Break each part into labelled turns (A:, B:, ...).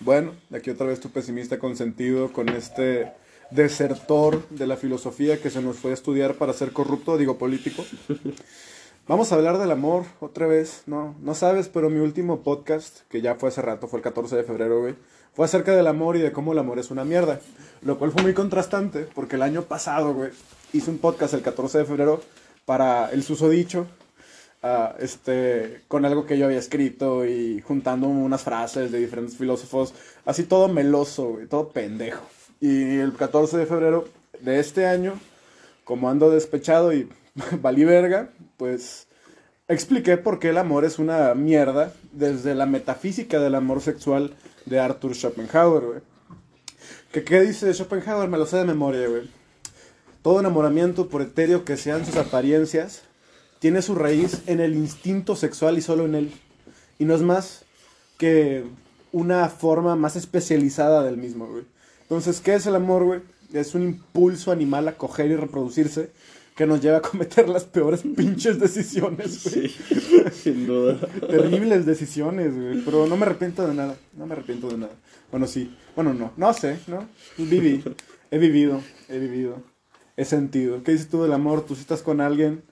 A: Bueno, aquí otra vez tu pesimista consentido con este desertor de la filosofía que se nos fue a estudiar para ser corrupto, digo político. Vamos a hablar del amor otra vez, ¿no? No sabes, pero mi último podcast, que ya fue hace rato, fue el 14 de febrero, güey, fue acerca del amor y de cómo el amor es una mierda. Lo cual fue muy contrastante, porque el año pasado, güey, hice un podcast el 14 de febrero para el susodicho, este, con algo que yo había escrito y juntando unas frases de diferentes filósofos, así todo meloso, todo pendejo. Y el 14 de febrero de este año, como ando despechado y valí verga, pues expliqué por qué el amor es una mierda desde la metafísica del amor sexual de Arthur Schopenhauer, güey. ¿Qué, ¿Qué dice Schopenhauer? Me lo sé de memoria. Todo enamoramiento, por etéreo que sean sus apariencias, tiene su raíz en el instinto sexual y solo en él. Y no es más que una forma más especializada del mismo, güey. Entonces, ¿qué es el amor, güey? Es un impulso animal a coger y reproducirse que nos lleva a cometer las peores pinches decisiones, güey.
B: Sí, sin duda.
A: Terribles decisiones, güey. Pero no me arrepiento de nada. No me arrepiento de nada. Bueno, sí. Bueno, no. No sé, ¿no? Viví. He vivido. He vivido. He sentido. ¿Qué dices tú del amor? Tú si estás con alguien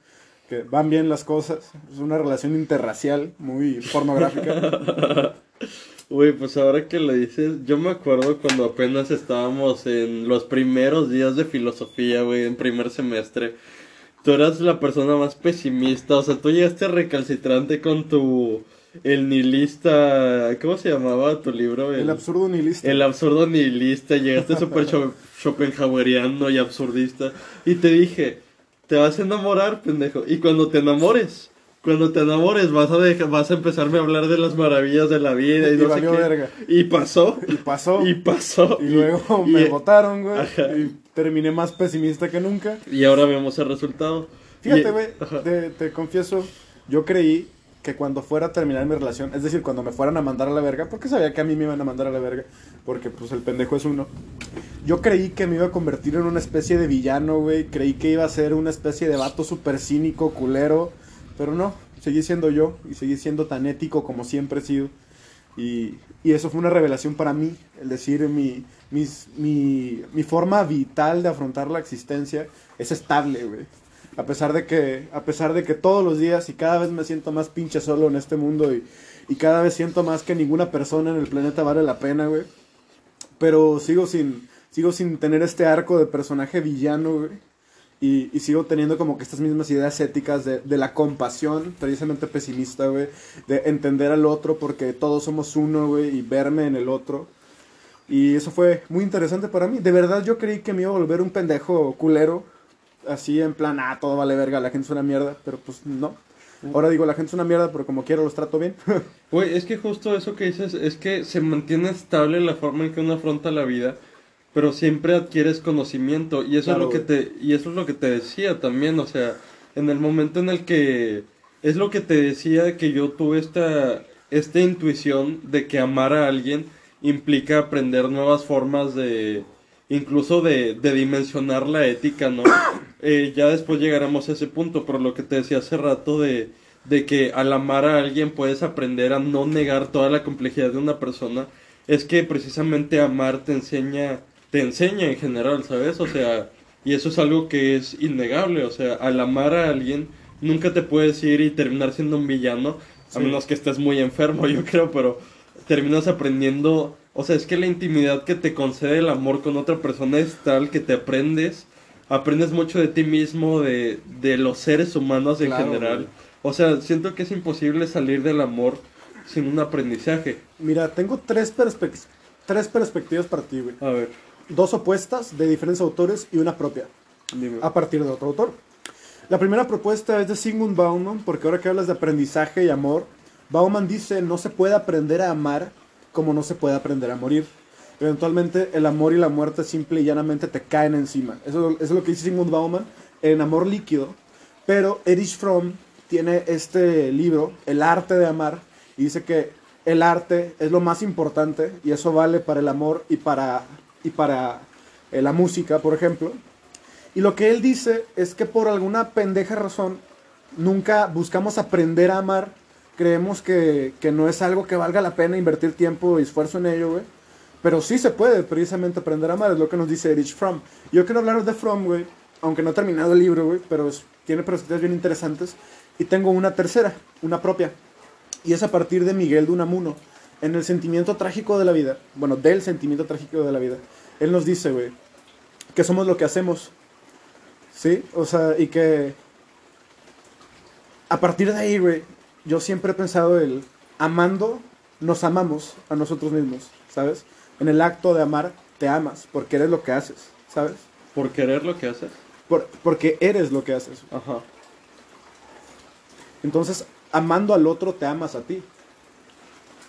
A: que van bien las cosas. Es una relación interracial muy pornográfica.
B: Uy, pues ahora que lo dices, yo me acuerdo cuando apenas estábamos en los primeros días de filosofía, güey, en primer semestre. Tú eras la persona más pesimista, o sea, tú llegaste recalcitrante con tu... El nihilista, ¿cómo se llamaba tu libro?
A: El, absurdo nihilista.
B: El absurdo nihilista, llegaste súper schopenhaueriano y absurdista. Y te dije, te vas a enamorar, pendejo. Y cuando te enamores, cuando te enamores vas a vas a empezarme a hablar de las maravillas de la vida y, no sé qué. Y pasó.
A: Y pasó.
B: Y pasó.
A: Y, luego me votaron, güey. Y terminé más pesimista que nunca.
B: Y ahora vemos el resultado.
A: Fíjate, güey, te, te confieso, yo creí que cuando fuera a terminar mi relación, es decir, cuando me fueran a mandar a la verga, porque sabía que a mí me iban a mandar a la verga, porque pues el pendejo es uno. Yo creí que me iba a convertir en una especie de villano, güey, creí que iba a ser una especie de vato súper cínico, culero, pero no, seguí siendo yo y seguí siendo tan ético como siempre he sido. Y, y eso fue una revelación para mí, el decir mi, mis, mi, mi forma vital de afrontar la existencia es estable, güey. A pesar de que, a pesar de que todos los días y cada vez me siento más pinche solo en este mundo y, y cada vez siento más que ninguna persona en el planeta vale la pena, güey. Pero sigo sin, sigo sin tener este arco de personaje villano, güey. Y, y, sigo teniendo como que estas mismas ideas éticas de, de la compasión, precisamente pesimista, güey. De entender al otro porque todos somos uno, güey, y verme en el otro. Y eso fue muy interesante para mí. De verdad yo creí que me iba a volver un pendejo culero. Así en plan, ah, todo vale verga, la gente es una mierda. Pero pues no. Ahora digo, la gente es una mierda, pero como quiero los trato bien.
B: Güey, es que justo eso que dices, es que se mantiene estable la forma en que uno afronta la vida pero siempre adquieres conocimiento y eso claro, es lo que te y eso es lo que te decía también, o sea, en el momento en el que es lo que te decía que yo tuve esta esta intuición de que amar a alguien implica aprender nuevas formas de incluso de, de dimensionar la ética, ¿no? Eh, ya después llegaremos a ese punto, pero lo que te decía hace rato de, de que al amar a alguien puedes aprender a no negar toda la complejidad de una persona, es que precisamente amar te enseña te enseña en general, ¿sabes? O sea, y eso es algo que es innegable, o sea, al amar a alguien, nunca te puedes ir y terminar siendo un villano, sí. a menos que estés muy enfermo, yo creo, pero terminas aprendiendo, o sea, es que la intimidad que te concede el amor con otra persona es tal que te aprendes, aprendes mucho de ti mismo, de, de los seres humanos en general. Güey. O sea, siento que es imposible salir del amor sin un aprendizaje.
A: Mira, tengo tres, perspe tres perspectivas para ti, güey.
B: A ver
A: dos opuestas de diferentes autores y una propia,
B: Dime.
A: a partir de otro autor. La primera propuesta es de Sigmund Bauman, porque ahora que hablas de aprendizaje y amor, Bauman dice, no se puede aprender a amar como no se puede aprender a morir. Eventualmente el amor y la muerte simple y llanamente te caen encima. Eso, es lo que dice Sigmund Bauman en Amor Líquido. Pero Erich Fromm tiene este libro, El arte de amar, y dice que el arte es lo más importante y eso vale para el amor y para y para eh, la música, por ejemplo. Y lo que él dice es que por alguna pendeja razón nunca buscamos aprender a amar. Creemos que, que no es algo que valga la pena invertir tiempo y esfuerzo en ello, güey. Pero sí se puede precisamente aprender a amar, es lo que nos dice Erich Fromm. Yo quiero hablar de Fromm, güey, aunque no he terminado el libro, güey, pero tiene perspectivas bien interesantes. Y tengo una tercera, una propia. Y es a partir de Miguel de Unamuno, en el sentimiento trágico de la vida. Bueno, del sentimiento trágico de la vida. Él nos dice, güey, que somos lo que hacemos. ¿Sí? O sea, y que a partir de ahí, güey, yo siempre he pensado el amando, nos amamos a nosotros mismos, ¿sabes? En el acto de amar, te amas, porque eres lo que haces, ¿sabes?
B: ¿Por querer lo que haces?
A: Por, porque eres lo que haces.
B: Ajá.
A: Entonces, amando al otro, te amas a ti.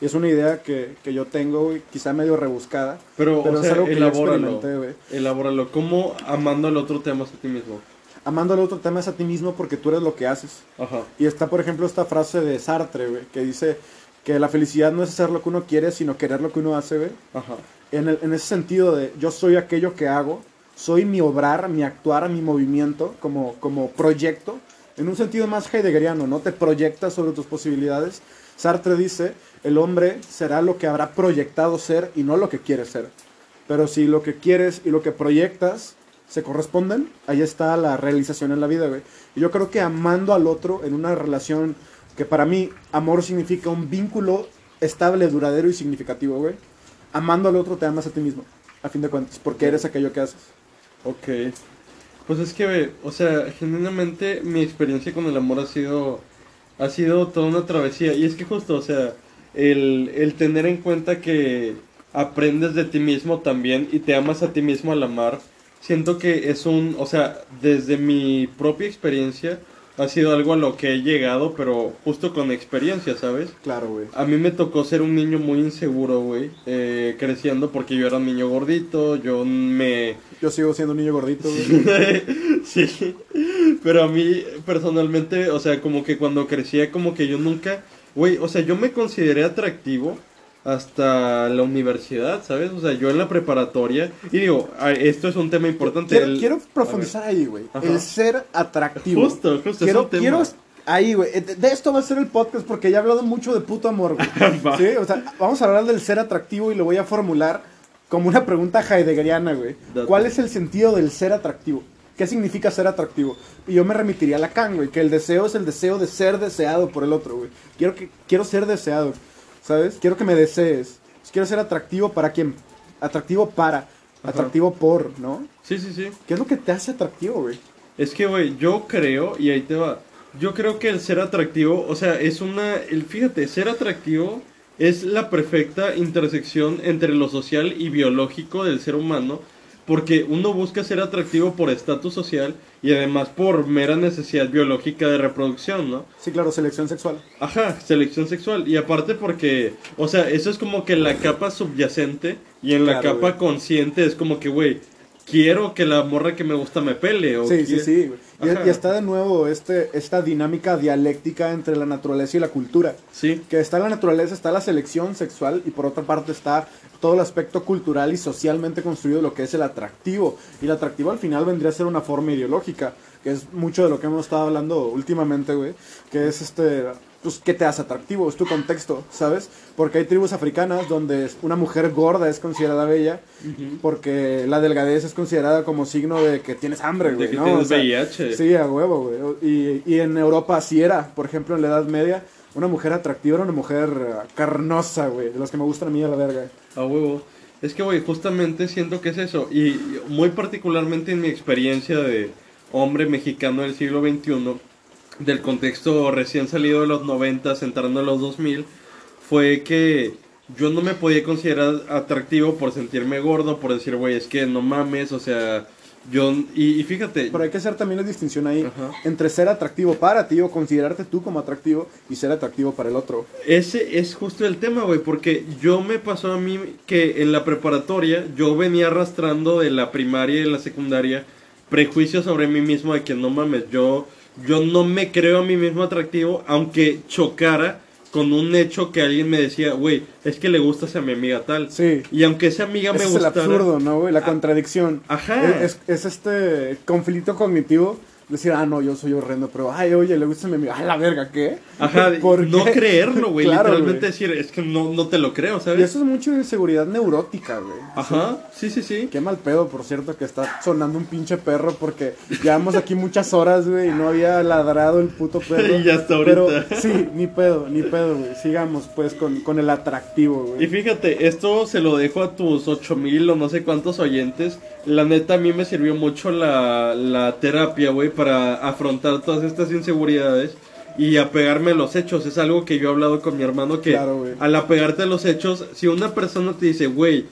A: Y es una idea que, que yo tengo, güey, quizá medio rebuscada.
B: Pero,
A: pero
B: o
A: es
B: sea,
A: algo que
B: elabóralo.
A: experimenté, güey.
B: Elabóralo. ¿Cómo amando al otro te amas a ti mismo?
A: Amando al otro, te amas a ti mismo porque tú eres lo que haces.
B: Ajá.
A: Y está, por ejemplo, esta frase de Sartre, güey, que dice que la felicidad no es hacer lo que uno quiere, sino querer lo que uno hace, güey.
B: Ajá.
A: En, el- en ese sentido de yo soy aquello que hago, soy mi obrar, mi actuar, mi movimiento como, como proyecto, en un sentido más heideggeriano, ¿no? Te proyectas sobre tus posibilidades. Sartre dice, el hombre será lo que habrá proyectado ser y no lo que quiere ser. Pero si lo que quieres y lo que proyectas se corresponden, ahí está la realización en la vida, güey. Y yo creo que amando al otro en una relación que para mí amor significa un vínculo estable, duradero y significativo, güey. Amando al otro te amas a ti mismo, a fin de cuentas, porque eres aquello que haces.
B: Ok. Pues es que, o sea, genuinamente mi experiencia con el amor ha sido, ha sido toda una travesía. Y es que justo, o sea, el, el tener en cuenta que aprendes de ti mismo también y te amas a ti mismo al amar, siento que es un, o sea, desde mi propia experiencia ha sido algo a lo que he llegado, pero justo con experiencia, ¿sabes?
A: Claro, güey.
B: A mí me tocó ser un niño muy inseguro, güey, eh, creciendo porque yo era un niño gordito, yo me...
A: Yo sigo siendo un niño gordito, güey.
B: sí, pero a mí personalmente, o sea, como que cuando crecía, como que yo nunca, güey, o sea, yo me consideré atractivo hasta la universidad, ¿sabes? O sea, yo en la preparatoria, y digo, esto es un tema importante.
A: Quiero,
B: el-
A: quiero profundizar ahí, güey. El ser atractivo.
B: Justo, justo, es
A: quiero,
B: un tema.
A: quiero ahí, güey. De de esto va a ser el podcast porque ya he hablado mucho de puto amor, güey. Sí, o sea, vamos a hablar del ser atractivo y lo voy a formular como una pregunta heideggeriana, güey. ¿Cuál es el sentido del ser atractivo? ¿Qué significa ser atractivo? Y yo me remitiría a Lacan, güey, que el deseo es el deseo de ser deseado por el otro, güey. Quiero, que, quiero ser deseado, ¿sabes? Quiero que me desees. Quiero ser atractivo para quién? Atractivo para, atractivo por, ¿no?
B: Sí, sí, sí.
A: ¿Qué es lo que te hace atractivo, güey?
B: Es que, güey, yo creo, y ahí te va, yo creo que el ser atractivo, o sea, es una, el, fíjate, ser atractivo es la perfecta intersección entre lo social y biológico del ser humano, porque uno busca ser atractivo por estatus social y además por mera necesidad biológica de reproducción, ¿no?
A: Sí, claro, selección sexual.
B: Ajá, selección sexual. Y aparte porque, o sea, eso es como que la capa subyacente y en la capa
A: güey.
B: consciente es como que, güey, quiero que la morra que me gusta me pele. O
A: Sí, sí, sí. Y, y está de nuevo este, esta dinámica dialéctica entre la naturaleza y la cultura.
B: Sí,
A: Que está la naturaleza, está la selección sexual y por otra parte está todo el aspecto cultural y socialmente construido de lo que es el atractivo. Y el atractivo al final vendría a ser una forma ideológica, que es mucho de lo que hemos estado hablando últimamente, güey. Que es este, pues, ¿qué te hace atractivo? Es tu contexto, ¿sabes? Porque hay tribus africanas donde una mujer gorda es considerada bella, porque la delgadez es considerada como signo de que tienes hambre,
B: de
A: güey.
B: que
A: ¿no?
B: tienes
A: O sea,
B: VIH.
A: Sí, a huevo, güey. Y, y en Europa así era. Por ejemplo, en la Edad Media, una mujer atractiva era una mujer eh, carnosa, güey. De las que me gustan a mí a la verga.
B: A huevo. Es que, güey, justamente siento que es eso. Y muy particularmente en mi experiencia de hombre mexicano del siglo XXI, del contexto recién salido de los 90, entrando a los 2000, fue que yo no me podía considerar atractivo por sentirme gordo, por decir, güey, es que no mames, o sea, yo... Y, y fíjate,
A: Pero hay que hacer también la distinción ahí
B: Ajá.
A: entre ser atractivo para ti o considerarte tú como atractivo y ser atractivo para el otro.
B: Ese es justo el tema, güey, porque yo me pasó a mí que en la preparatoria yo venía arrastrando de la primaria y de la secundaria prejuicios sobre mí mismo de que no mames, yo, yo no me creo a mí mismo atractivo, aunque chocara con un hecho que alguien me decía, güey, es que le gustas a mi amiga tal.
A: Sí.
B: Y aunque esa amiga
A: Ese
B: me
A: es el
B: gustara...
A: absurdo, ¿no, güey? La contradicción.
B: Ajá.
A: Es, es este conflicto cognitivo decir, ah, no, yo soy horrendo, pero, ay, oye, le gusta mi amigo, ah, la verga, ¿qué?
B: Ajá, no creerlo, güey, literalmente decir, es que no, no te lo creo, ¿sabes?
A: Y eso es mucho inseguridad neurótica, güey.
B: Ajá, sí, sí, sí.
A: Qué mal pedo, por cierto, que está sonando un pinche perro, porque llevamos aquí muchas horas, güey, y no había ladrado el puto perro.
B: y ya está ahorita.
A: Pero, sí, ni pedo, ni pedo, güey, sigamos, pues, con, con el atractivo, güey.
B: Y fíjate, esto se lo dejo a tus ocho mil o no sé cuántos oyentes, la neta a mí me sirvió mucho la, la terapia, güey, para afrontar todas estas inseguridades y apegarme a los hechos. Es algo que yo he hablado con mi hermano que al apegarte a los hechos, si una persona te dice, güey,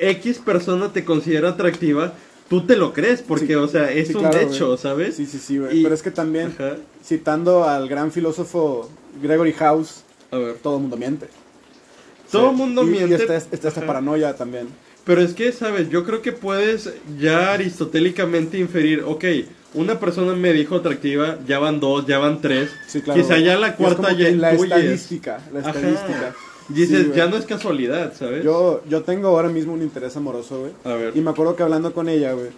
B: X persona te considera atractiva, tú te lo crees porque, o sea, es un hecho, ¿sabes?
A: Sí, sí, sí, güey. Pero es que también, citando al gran filósofo Gregory House, todo el mundo miente.
B: Todo el mundo miente.
A: Y está, esta paranoia también.
B: Pero es que, ¿sabes? Yo creo que puedes ya aristotélicamente inferir, ok, una persona me dijo atractiva, ya van dos, ya van tres. Quizá ya la cuarta ya
A: La estadística, la estadística.
B: Dices, ya no es casualidad, ¿sabes?
A: Yo, yo tengo ahora mismo un interés amoroso, güey.
B: A ver.
A: Y me acuerdo que hablando con ella, güey,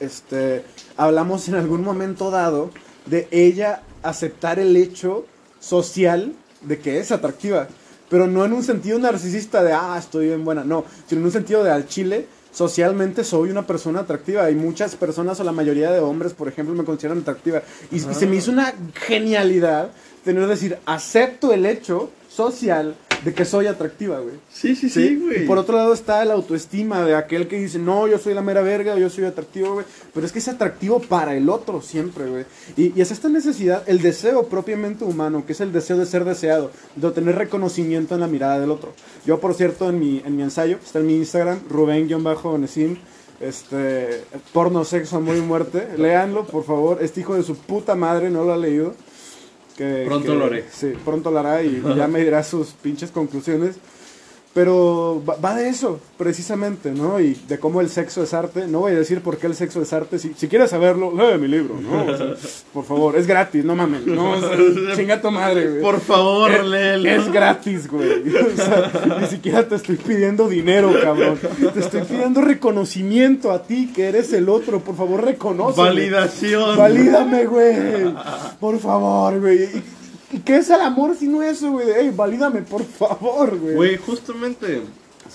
A: este, hablamos en algún momento dado de ella aceptar el hecho social de que es atractiva. Pero no en un sentido narcisista de, ah, estoy bien buena, no, sino en un sentido de al chile, socialmente soy una persona atractiva. Y muchas personas, o la mayoría de hombres, por ejemplo, me consideran atractiva. Y, y se me hizo una genialidad tener que decir, acepto el hecho social de que soy atractiva, güey.
B: Sí, sí, sí, güey.
A: y por otro lado está la autoestima de aquel que dice, no, yo soy la mera verga, yo soy atractivo, güey. Pero es que es atractivo para el otro siempre, güey. Y, es esta necesidad, el deseo propiamente humano, que es el deseo de ser deseado, de obtener reconocimiento en la mirada del otro. Yo, por cierto, en mi, en mi ensayo, está en mi Instagram, Rubén-Nesim, este, porno, sexo, amor y muerte. Léanlo, por favor. Este hijo de su puta madre no lo ha leído
B: pronto lo haré.
A: Sí, pronto lo hará y ya me dirá sus pinches conclusiones. Pero va, de eso, precisamente, ¿no? Y de cómo el sexo es arte. No voy a decir por qué el sexo es arte. Si, si quieres saberlo, lee mi libro, ¿no? por favor, es gratis, no mames. No, chinga tu madre, güey.
B: Por favor, es, léelo.
A: Es gratis, güey. ni siquiera te estoy pidiendo dinero, cabrón. Te estoy pidiendo reconocimiento a ti, que eres el otro. Por favor, reconoce.
B: Validación.
A: Valídame, güey. Por favor, güey. ¿Y qué es el amor si no eso, güey? Ey, valídame, por favor, güey.
B: Güey, justamente.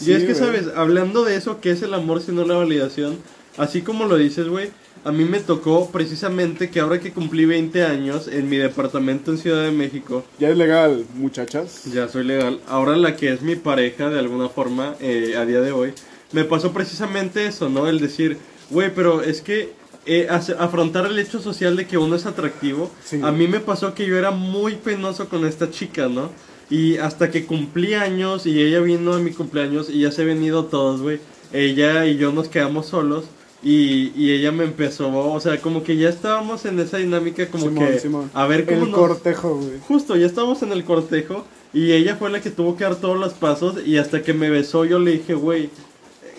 B: y es que, ¿sabes? Hablando de eso, ¿qué es el amor si no la validación? Así como lo dices, güey. A mí me tocó precisamente que ahora que cumplí 20 años en mi departamento en Ciudad de México.
A: ¿Ya es legal, muchachas?
B: Ya soy legal. Ahora la que es mi pareja, de alguna forma, eh, a día de hoy, me pasó precisamente eso, ¿no? El decir, güey, pero es que eh, afrontar el hecho social de que uno es atractivo. A mí me pasó que yo era muy penoso con esta chica, ¿no? Y hasta que cumplí años y ella vino a mi cumpleaños y ya se han venido todos, güey. Ella y yo nos quedamos solos. Y, y, ella me empezó, o sea, como que ya estábamos en esa dinámica como que a ver cómo
A: el cortejo, güey.
B: Justo, ya estábamos en el cortejo y ella fue la que tuvo que dar todos los pasos y hasta que me besó yo le dije, güey,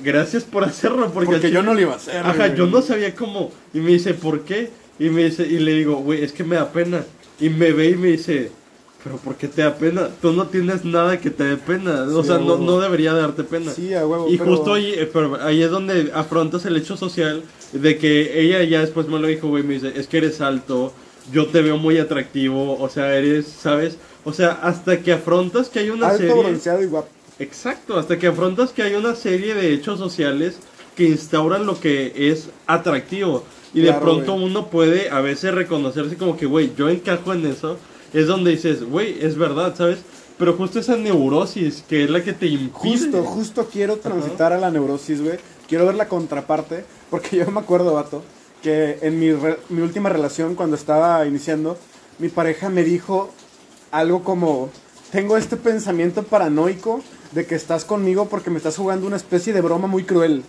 B: gracias por hacerlo. Porque,
A: yo no lo iba a hacer.
B: Ajá, yo no sabía cómo. Y me dice, ¿por qué? Y me dice, y le digo, güey, es que me da pena. Y me ve y me dice, pero ¿por qué te da pena? Tú no tienes nada que te dé pena. O sea, no, no, debería darte pena.
A: Sí, a huevo.
B: Y justo ahí, eh, pero ahí es donde afrontas el hecho social de que ella ya después me lo dijo, güey, me dice, es que eres alto, yo te veo muy atractivo, o sea, eres, ¿sabes? O sea, hasta que afrontas que hay una
A: alto,
B: serie...
A: y guapo.
B: Exacto, hasta que afrontas que hay una serie de hechos sociales que instauran lo que es atractivo. Y de pronto uno puede a veces reconocerse como que, güey, yo encajo en eso. Es donde dices, güey, es verdad, ¿sabes? Pero justo esa neurosis que es la que te impide.
A: Justo, justo quiero transitar a la neurosis, güey. Quiero ver la contraparte. Porque yo me acuerdo, vato, que en mi, mi última relación, cuando estaba iniciando, mi pareja me dijo algo como: Tengo este pensamiento paranoico de que estás conmigo porque me estás jugando una especie de broma muy cruel.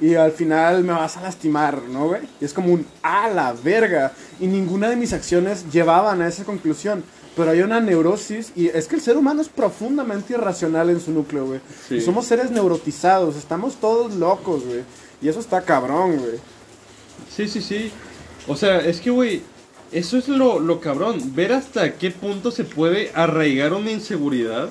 A: Y al final me vas a lastimar, ¿no, güey? Y es como un a la verga. Y ninguna de mis acciones llevaban a esa conclusión. Pero hay una neurosis y es que el ser humano es profundamente irracional en su núcleo, güey. Y somos seres neurotizados, estamos todos locos, güey. Y eso está cabrón, güey.
B: Sí, sí, sí. O sea, es que, güey, eso es lo, lo cabrón. Ver hasta qué punto se puede arraigar una inseguridad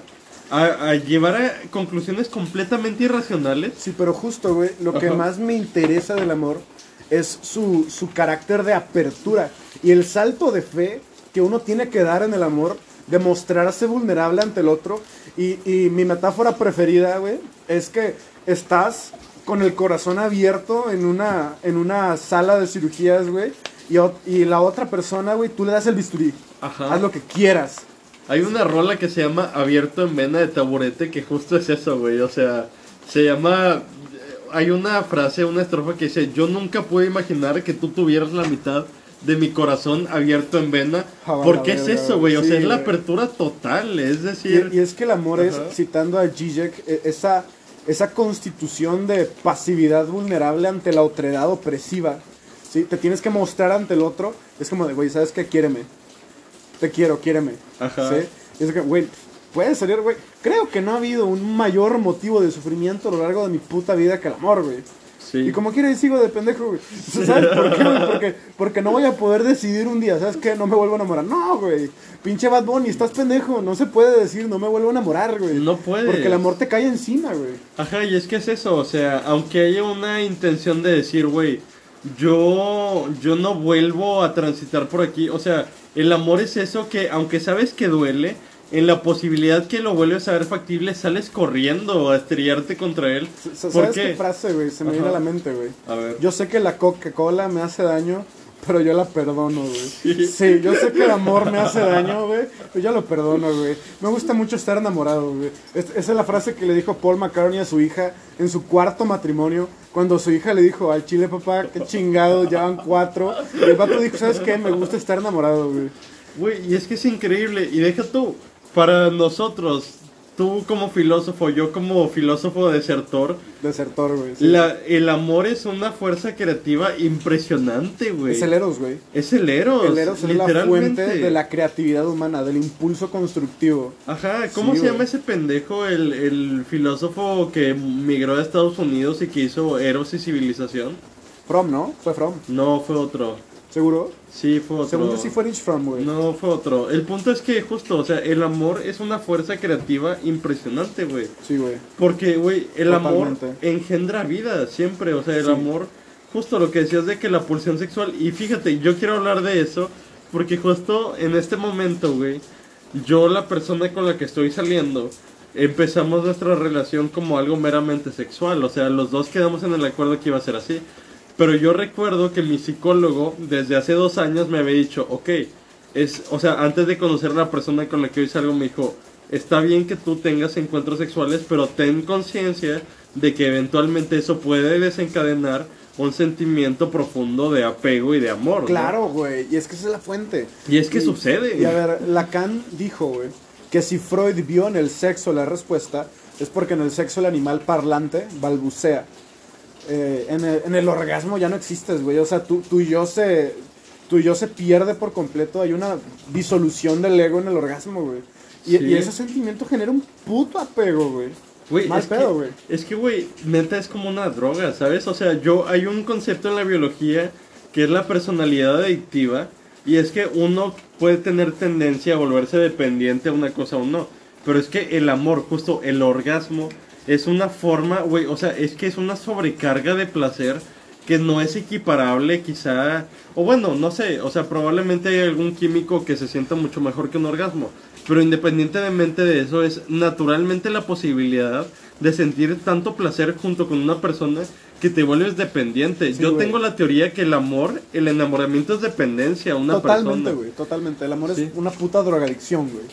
B: a, llevar a conclusiones completamente irracionales.
A: Sí, pero justo, güey, lo que más me interesa del amor es su, su carácter de apertura. Y el salto de fe que uno tiene que dar en el amor, de mostrarse vulnerable ante el otro. Y, y mi metáfora preferida, güey, es que estás con el corazón abierto en una, en una sala de cirugías, güey. Y, y la otra persona, güey, tú le das el bisturí.
B: Ajá.
A: Haz lo que quieras.
B: Hay una rola que se llama Abierto en Vena de Taburete que justo es eso, güey. O sea, se llama... Hay una frase, una estrofa que dice, yo nunca pude imaginar que tú tuvieras la mitad de mi corazón abierto en vena.
A: Ah, va,
B: Porque es eso, güey. O
A: sí,
B: sea, es la apertura total. Es
A: Y,
B: decir...
A: y es que el amor es, citando a Zizek, e- esa, esa constitución de pasividad vulnerable ante la otredad opresiva. ¿sí? Te tienes que mostrar ante el otro. Es como de, güey, ¿sabes qué? Quiéreme. Te quiero, quiéreme.
B: Ajá.
A: ¿sí? Y es que, güey, puede salir, güey. Creo que no ha habido un mayor motivo de sufrimiento a lo largo de mi puta vida que el amor, güey.
B: sí.
A: Y como quiera, sigo de pendejo, güey. ¿Sabes por qué, güey? Porque, porque no voy a poder decidir un día, ¿sabes qué? No me vuelvo a enamorar. No, güey. Pinche Bad Bunny, estás pendejo. No se puede decir, no me vuelvo a enamorar, güey.
B: No puedes.
A: Porque el amor te cae encima, güey.
B: Ajá, y es que es eso, o sea, aunque haya una intención de decir, güey, yo, yo no vuelvo a transitar por aquí, o sea, el amor es eso que, aunque sabes que duele, en la posibilidad que lo vuelves a ver factible, sales corriendo a estrellarte contra él.
A: S-
B: ¿Por
A: ¿Sabes
B: qué?
A: qué frase, güey? Se me viene a la mente, güey.
B: A ver.
A: Yo sé que la Coca-Cola me hace daño, pero yo la perdono, güey. Sí, yo sé que el amor me hace daño, güey, pero yo lo perdono, güey. Me gusta mucho estar enamorado, güey. Es- esa es la frase que le dijo Paul McCartney a su hija en su cuarto matrimonio, cuando su hija le dijo, al chile, papá, qué chingado, ya van cuatro. Y el vato dijo, ¿sabes qué? Me gusta estar enamorado, güey.
B: Güey, y es que es increíble, y deja tú, para nosotros, tú como filósofo, yo como filósofo desertor,
A: Desertor, güey. sí.
B: el amor es una fuerza creativa impresionante, güey.
A: Es el Eros, güey.
B: Es el Eros.
A: El Eros es la fuente de la creatividad humana, del impulso constructivo.
B: Ajá, ¿cómo
A: Sí,
B: se llama ese pendejo? El, el filósofo que migró a Estados Unidos y que hizo Eros y Civilización.
A: From, ¿no? Fue From.
B: No, fue otro.
A: ¿Seguro?
B: Sí, fue otro.
A: Según yo sí fue Rich From, güey.
B: No, fue otro. El punto es que justo, o sea, el amor es una fuerza creativa impresionante, güey.
A: Sí, güey.
B: Porque, güey, el amor engendra vida siempre. O sea, el
A: Sí.
B: amor, justo lo que decías de que la pulsión sexual. Y fíjate, yo quiero hablar de eso. Porque justo en este momento, güey, yo, la persona con la que estoy saliendo, empezamos nuestra relación como algo meramente sexual. O sea, los dos quedamos en el acuerdo que iba a ser así. Pero yo recuerdo que mi psicólogo, desde hace dos años, me había dicho, ok, es, o sea, antes de conocer a la persona con la que hoy salgo, me dijo, está bien que tú tengas encuentros sexuales, pero ten conciencia de que eventualmente eso puede desencadenar un sentimiento profundo de apego y de amor. ¿no?".
A: Claro, güey. Y es que esa es la fuente.
B: Y es que
A: Y-
B: sucede.
A: Y a ver, Lacan dijo, güey, que si Freud vio en el sexo la respuesta, es porque en el sexo el animal parlante balbucea. Eh, en, el, en el orgasmo ya no existes, güey. O sea, tú, tú y yo se. Tu yo se pierde por completo. Hay una disolución del ego en el orgasmo, güey. Y,
B: Sí.
A: y ese sentimiento genera un puto apego, güey.
B: Güey,
A: Mal
B: es
A: pedo,
B: que-
A: güey.
B: Es que, güey, neta es como una droga, ¿sabes? O sea, yo hay un concepto en la biología que es la personalidad adictiva y es que uno puede tener tendencia a volverse dependiente a una cosa o no. Pero es que el amor, justo el orgasmo, es una forma, güey, o sea, es que es una sobrecarga de placer que no es equiparable quizá, o bueno, no sé, o sea, probablemente hay algún químico que se sienta mucho mejor que un orgasmo, pero independientemente de eso es naturalmente la posibilidad de sentir tanto placer junto con una persona que te vuelves dependiente.
A: Sí,
B: Yo
A: güey.
B: tengo la teoría que el amor, el enamoramiento es dependencia a una
A: Totalmente,
B: persona.
A: güey. Totalmente. El amor
B: Sí.
A: es una puta drogadicción, güey.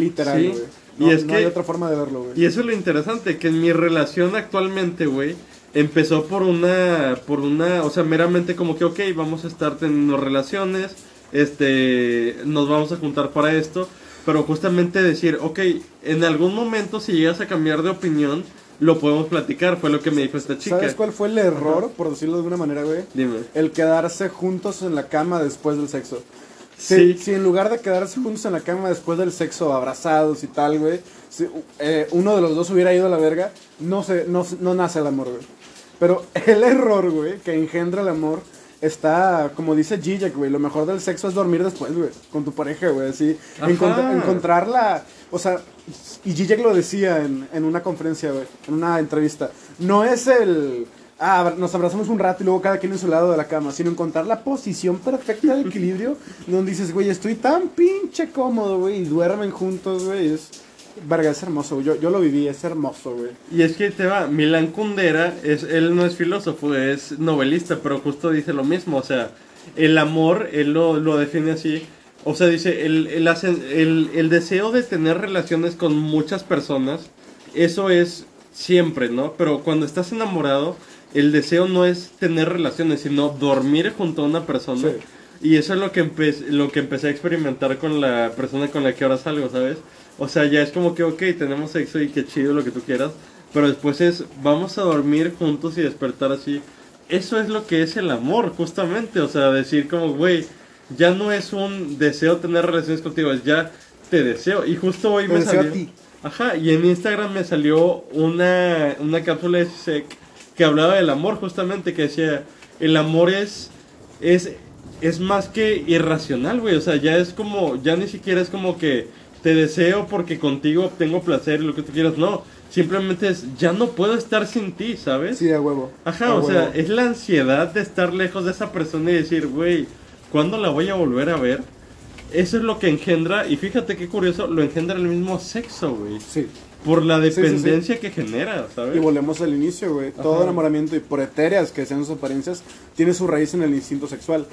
A: Literal,
B: Sí. Y es
A: no
B: que-
A: hay otra forma de verlo, güey.
B: Y eso es lo interesante, que en mi relación actualmente, güey, empezó por una, por una, o sea, meramente como que, ok, vamos a estar teniendo relaciones, este, nos vamos a juntar para esto, pero justamente decir, ok, en algún momento si llegas a cambiar de opinión, lo podemos platicar, fue lo que me dijo esta chica.
A: ¿Sabes cuál fue el error, por decirlo de alguna manera, güey?
B: Dime.
A: El quedarse juntos en la cama después del sexo.
B: Sí.
A: Si, si en lugar de quedarse juntos en la cama después del sexo, abrazados y tal, güey, si, eh, uno de los dos hubiera ido a la verga, no, se, no, no nace el amor, güey. Pero el error, güey, que engendra el amor, está, como dice Zizek, güey, lo mejor del sexo es dormir después, güey, con tu pareja, güey, así.
B: Ajá.
A: Encontr- encontrarla, o sea, y Zizek lo decía en, en una conferencia, güey, en una entrevista, no es el ah, nos abrazamos un rato y luego cada quien en su lado de la cama, sino encontrar la posición perfecta de equilibrio donde dices, güey, estoy tan pinche cómodo, güey, y duermen juntos, güey. Es, verga, es hermoso, yo, yo lo viví, es hermoso, güey.
B: Y es que te va, Milan Kundera, es, él no es filósofo, es novelista, pero justo dice lo mismo, o sea, el amor, él lo, lo define así. O sea, dice, el, el, el, el deseo de tener relaciones con muchas personas, eso es siempre, ¿no? Pero cuando estás enamorado, el deseo no es tener relaciones, sino dormir junto a una persona. Y eso es lo que, lo que empecé a experimentar con la persona con la que ahora salgo, ¿sabes? O sea, ya es como que, ok, tenemos sexo y qué chido lo que tú quieras. Pero después es, vamos a dormir juntos y despertar así. Eso es lo que es el amor, justamente. O sea, decir como, güey, ya no es un deseo tener relaciones contigo, es ya te deseo. Y justo hoy me salió... Ajá, y en Instagram me salió una, una cápsula de SEC que hablaba del amor, justamente, que decía, el amor es, es, es más que irracional, güey. O sea, ya es como, ya ni siquiera es como que te deseo porque contigo obtengo placer y lo que tú quieras. No, simplemente es, ya no puedo estar sin ti, ¿sabes?
A: Sí, a huevo.
B: Ajá, o sea, es la ansiedad de estar lejos de esa persona y decir, güey, ¿cuándo la voy a volver a ver? Eso es lo que engendra, y fíjate qué curioso, lo engendra el mismo sexo, güey.
A: Sí.
B: Por la dependencia que genera, ¿sabes?
A: Y volvemos al inicio, güey. Todo enamoramiento, y por etéreas que sean sus apariencias, tiene su raíz en el instinto sexual.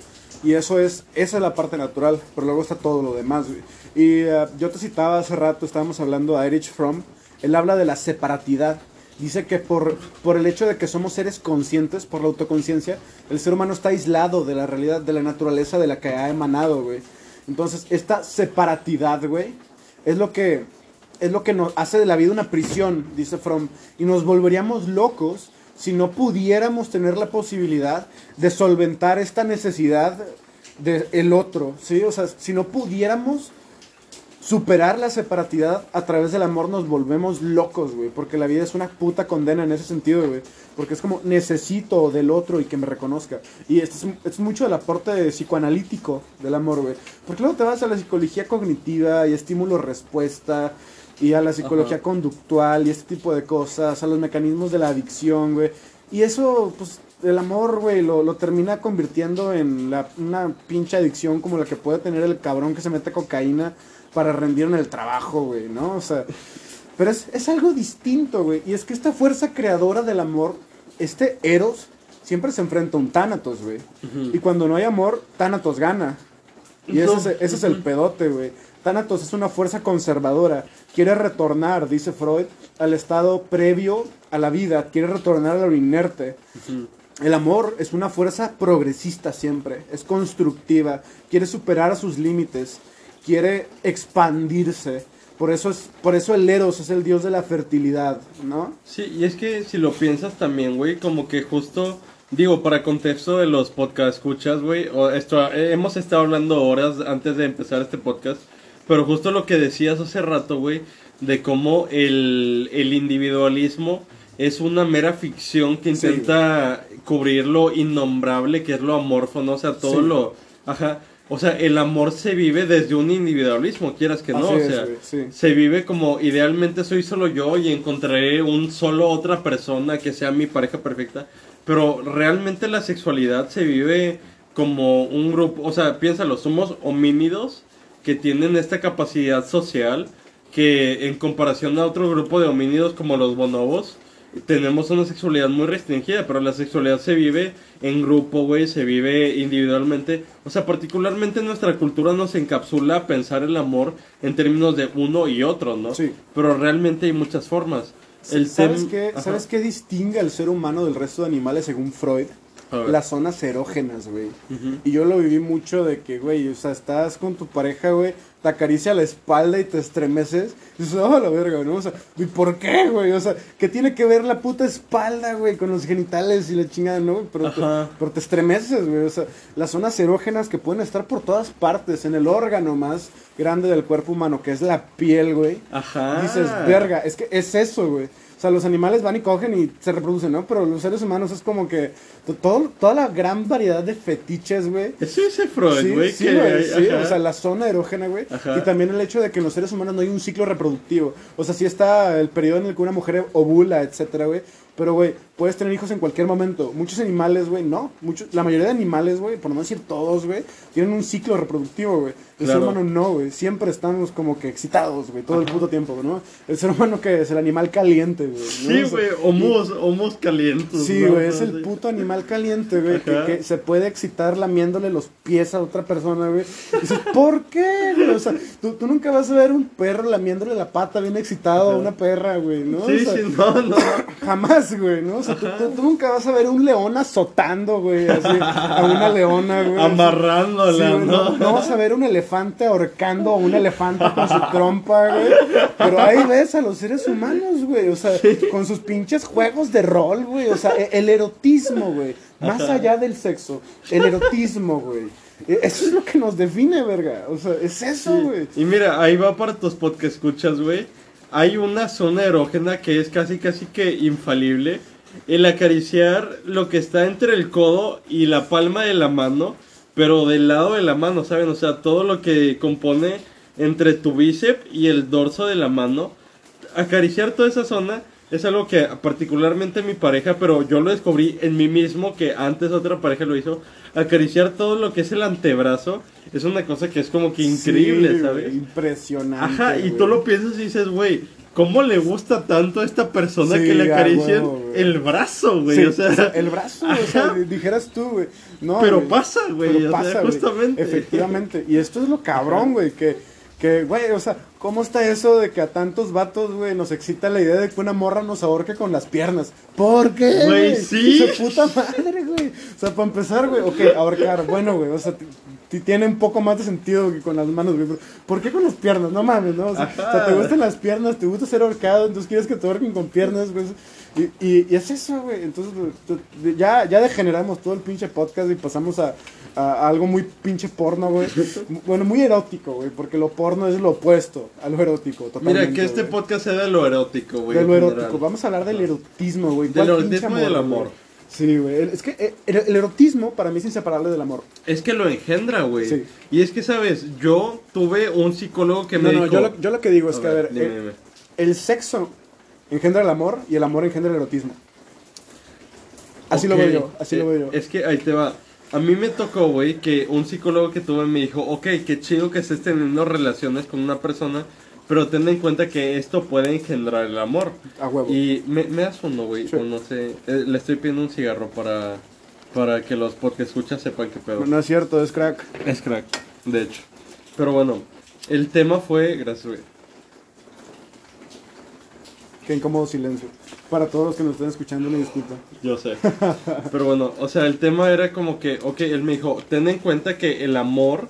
A: Y eso es, esa es la parte natural, pero luego está todo lo demás, güey. Y uh, yo te citaba hace rato, estábamos hablando a Erich Fromm, él habla de la separatidad. Dice que por, por el hecho de que somos seres conscientes, por la autoconciencia, el ser humano está aislado de la realidad, de la naturaleza de la que ha emanado, güey. Entonces, esta separatidad, güey, es lo que es lo que nos hace de la vida una prisión, dice Fromm, y nos volveríamos locos si no pudiéramos tener la posibilidad de solventar esta necesidad del el otro, ¿sí? O sea, si no pudiéramos superar la separatidad a través del amor nos volvemos locos, güey. Porque la vida es una puta condena en ese sentido, güey. Porque es como necesito del otro y que me reconozca. Y esto es, mucho el aporte psicoanalítico del amor, güey. Porque luego te vas a la psicología cognitiva y estímulo-respuesta. Y a la psicología conductual y este tipo de cosas. A los mecanismos de la adicción, güey. Y eso, pues, el amor, güey, lo, lo, termina convirtiendo en la, una pinche adicción como la que puede tener el cabrón que se mete cocaína para rendir en el trabajo, güey, ¿no? O sea, pero es, es algo distinto, güey. Y es que esta fuerza creadora del amor, este Eros, siempre se enfrenta a un Thanatos, güey. Y cuando no hay amor, Thanatos gana. Y ese, es, ese es el pedote, güey. Thanatos es una fuerza conservadora. Quiere retornar, dice Freud, al estado previo a la vida. Quiere retornar a lo inerte. El amor es una fuerza progresista siempre. Es constructiva. Quiere superar a sus límites quiere expandirse. Por eso, es, por eso el Eros es el dios de la fertilidad, ¿no?
B: Sí, y es que si lo piensas también, güey, como que justo, digo, para contexto de los podcast escuchas, güey, hemos estado hablando horas antes de empezar este podcast, pero justo lo que decías hace rato, güey, de cómo el, el individualismo es una mera ficción que intenta cubrir lo innombrable, que es lo amorfo, ¿no? O sea, todo lo... Ajá. O sea, el amor se vive desde un individualismo, quieras que no. o sea, se vive como idealmente soy solo yo y encontraré un solo otra persona que sea mi pareja perfecta. Pero realmente la sexualidad se vive como un grupo. O sea, piénsalo, somos homínidos que tienen esta capacidad social que en comparación a otro grupo de homínidos como los bonobos tenemos una sexualidad muy restringida, pero la sexualidad se vive en grupo, güey, se vive individualmente. O sea, particularmente nuestra cultura nos encapsula a pensar el amor en términos de uno y otro, ¿no?
A: Sí.
B: Pero realmente hay muchas formas.
A: El ¿Sabes, qué, ¿Sabes qué distingue al ser humano del resto de animales según Freud? Las zonas erógenas, güey. Y yo lo viví mucho de que, güey, o sea, estás con tu pareja, güey, te acaricia la espalda y te estremeces. Y dices, oh, la verga, ¿no? O sea, ¿y por qué, güey? O sea, ¿qué tiene que ver la puta espalda, güey, con los genitales y la chingada, ¿no? Pero, te, pero te estremeces, güey. O sea, las zonas erógenas que pueden estar por todas partes, en el órgano más grande del cuerpo humano, que es la piel, güey.
B: Ajá.
A: Dices, verga, es que es eso, güey. O sea, los animales van y cogen y se reproducen, ¿no? Pero los seres humanos es como que todo, toda la gran variedad de fetiches, güey.
B: Eso es Freud, güey.
A: Sí, güey, sí, o sea, la zona erógena, güey. Y también el hecho de que en los seres humanos no hay un ciclo reproductivo. O sea, sí está el periodo en el que una mujer ovula, etcétera, güey. Pero, güey, puedes tener hijos en cualquier momento. Muchos animales, güey, no. Muchos, la mayoría de animales, güey, por no decir todos, güey, tienen un ciclo reproductivo, güey. El ser humano no, güey. Siempre estamos como que excitados, güey, todo el puto tiempo, ¿no? El ser humano que es el animal caliente, güey.
B: Sí, güey, homos, homos calientes.
A: Sí, güey, es el puto animal caliente, güey, que, se puede excitar lamiéndole los pies a otra persona, güey. dices, ¿por qué, güey? O sea, tú, tú, nunca vas a ver un perro lamiéndole la pata bien excitado a una perra, güey, ¿no?
B: Sí, sí, no, no.
A: Jamás, güey, ¿no? O sea, tú, tú, nunca vas a ver un león azotando, güey, así, a una leona, güey.
B: Amarrándola, ¿no?
A: ¿no? No vas a ver un elefante ahorcando a un elefante con su trompa, güey. Pero ahí ves a los seres humanos, güey. O sea, con sus pinches juegos de rol, güey. O sea, e-, el erotismo, güey. Más allá del sexo. El erotismo, güey. E-, eso es lo que nos define, verga. O sea, es eso, güey.
B: Y mira, ahí va para tus podcasts escuchas, güey. Hay una zona erógena que es casi, casi que infalible. El acariciar lo que está entre el codo y la palma de la mano pero del lado de la mano, ¿saben? O sea, todo lo que compone entre tu bíceps y el dorso de la mano, acariciar toda esa zona es algo que particularmente mi pareja, pero yo lo descubrí en mí mismo que antes otra pareja lo hizo, acariciar todo lo que es el antebrazo es una cosa que es como que increíble, ¿sabes?
A: Impresionante.
B: Ajá, y tú lo piensas y dices, güey, ¿Cómo le gusta tanto a esta persona que le acaricien el brazo, güey? o, sea,
A: el brazo, o sea, dijeras tú, güey. No,
B: pero pasa, güey. Pero pasa, justamente.
A: Efectivamente. Y esto es lo cabrón, güey, que, que, güey, o sea, ¿cómo está eso de que a tantos vatos, güey, nos excita la idea de que una morra nos ahorque con las piernas? ¿Por qué?
B: Güey, sí.
A: Su puta madre, güey. O sea, para empezar, güey, ok, ahorcar, bueno, güey, o sea, tiene un poco más de sentido que con las manos, güey. ¿Por qué con las piernas? No mames, ¿no? O sea, te gustan las piernas, te gusta ser ahorcado, entonces quieres que te ahorquen con piernas, güey. Y, y, es eso, güey. Entonces, ya, ya degeneramos todo el pinche podcast y pasamos a, a algo muy pinche porno, güey. bueno, muy erótico, güey, porque lo porno es lo opuesto a lo erótico. Totalmente,
B: Mira, que este podcast sea de lo erótico, güey.
A: De lo erótico. Vamos a hablar del erotismo, güey.
B: Del erotismo y del amor.
A: Sí, güey. Es que eh, el, erotismo para mí es inseparable del amor.
B: Es que lo engendra, güey. Sí. Y es que, ¿sabes? Yo tuve un psicólogo que me dijo...
A: No, yo lo, yo lo que digo es que, a ver, eh, el, sexo engendra el amor y el amor engendra el erotismo. Así lo veo yo, así lo veo yo.
B: Es que ahí te va. A mí me tocó, güey, que un psicólogo que tuve me dijo, ok, qué chido que estés teniendo relaciones con una persona pero ten en cuenta que esto puede engendrar el amor.
A: A huevo.
B: Y me, me das uno, güey. no sé. Eh, le estoy pidiendo un cigarro para, para que los que escuchan sepan qué pedo.
A: No es cierto, es crack.
B: Es crack, de hecho. Pero bueno, el tema fue. Gracias, güey.
A: Qué incómodo silencio. Para todos los que nos están escuchando, me disculpa.
B: Yo sé. Pero bueno, o sea, el tema era como que, ok, él me dijo, ten en cuenta que el amor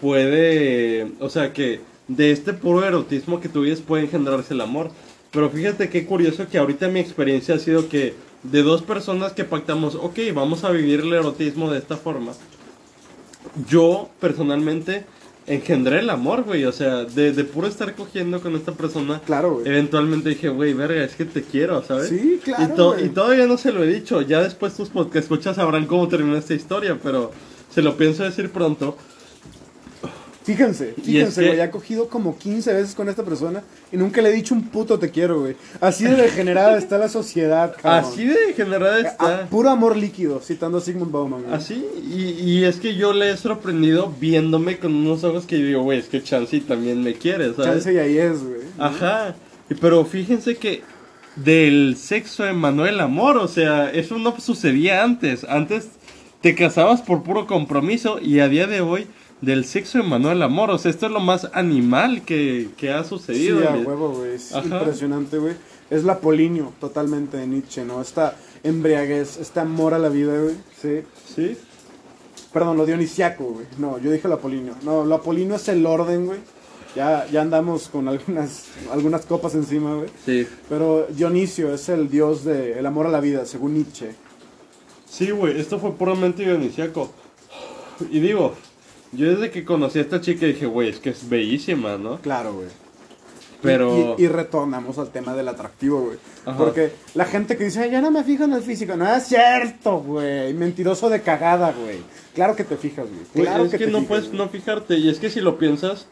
B: puede, o sea, que de este puro erotismo que tuviste puede engendrarse el amor. Pero fíjate qué curioso que ahorita mi experiencia ha sido que de dos personas que pactamos, ok, vamos a vivir el erotismo de esta forma. Yo personalmente engendré el amor, güey. O sea, de, de, puro estar cogiendo con esta persona.
A: Claro, güey.
B: Eventualmente dije, güey, verga, es que te quiero, ¿sabes?
A: Sí, claro.
B: Y, y todavía no se lo he dicho. Ya después tus que escuchas sabrán cómo terminó esta historia, pero se lo pienso decir pronto.
A: Fíjense, fíjense, güey, ha cogido como 15 veces con esta persona y nunca le he dicho un puto te quiero, güey. Así de degenerada está la sociedad,
B: cabrón. Así de degenerada está.
A: puro amor líquido, citando a Sigmund Bauman, güey.
B: Así, y, y, es que yo le he sorprendido viéndome con unos ojos que yo digo, güey, es que Chansey también me quiere, ¿sabes?
A: Chansey ahí es, güey.
B: Ajá, pero fíjense que del sexo Manuel Amor, o sea, eso no sucedía antes. Antes te casabas por puro compromiso y a día de hoy del sexo de Manuel Amor. O sea, esto es lo más animal que, ha sucedido.
A: Sí, a huevo, güey. Es impresionante, güey. Es la Polinio totalmente de Nietzsche, ¿no? Esta embriaguez, este amor a la vida, güey. Sí.
B: Sí.
A: Perdón, lo dionisiaco, güey. No, yo dije la Polinio. No, la Polinio es el orden, güey. Ya, ya andamos con algunas, algunas copas encima, güey.
B: Sí.
A: Pero Dionisio es el dios del amor a la vida, según Nietzsche.
B: Sí, güey, esto fue puramente dionisiaco. Y digo, yo desde que conocí a esta chica dije, güey, es que es bellísima, ¿no?
A: Claro, güey.
B: Pero...
A: Y, retornamos al tema del atractivo, güey. Porque la gente que dice, ya no me fijo en el físico, no es cierto, güey. Mentiroso de cagada, güey. Claro que te fijas, güey. Claro
B: es que, no puedes no fijarte. Y es que si lo piensas,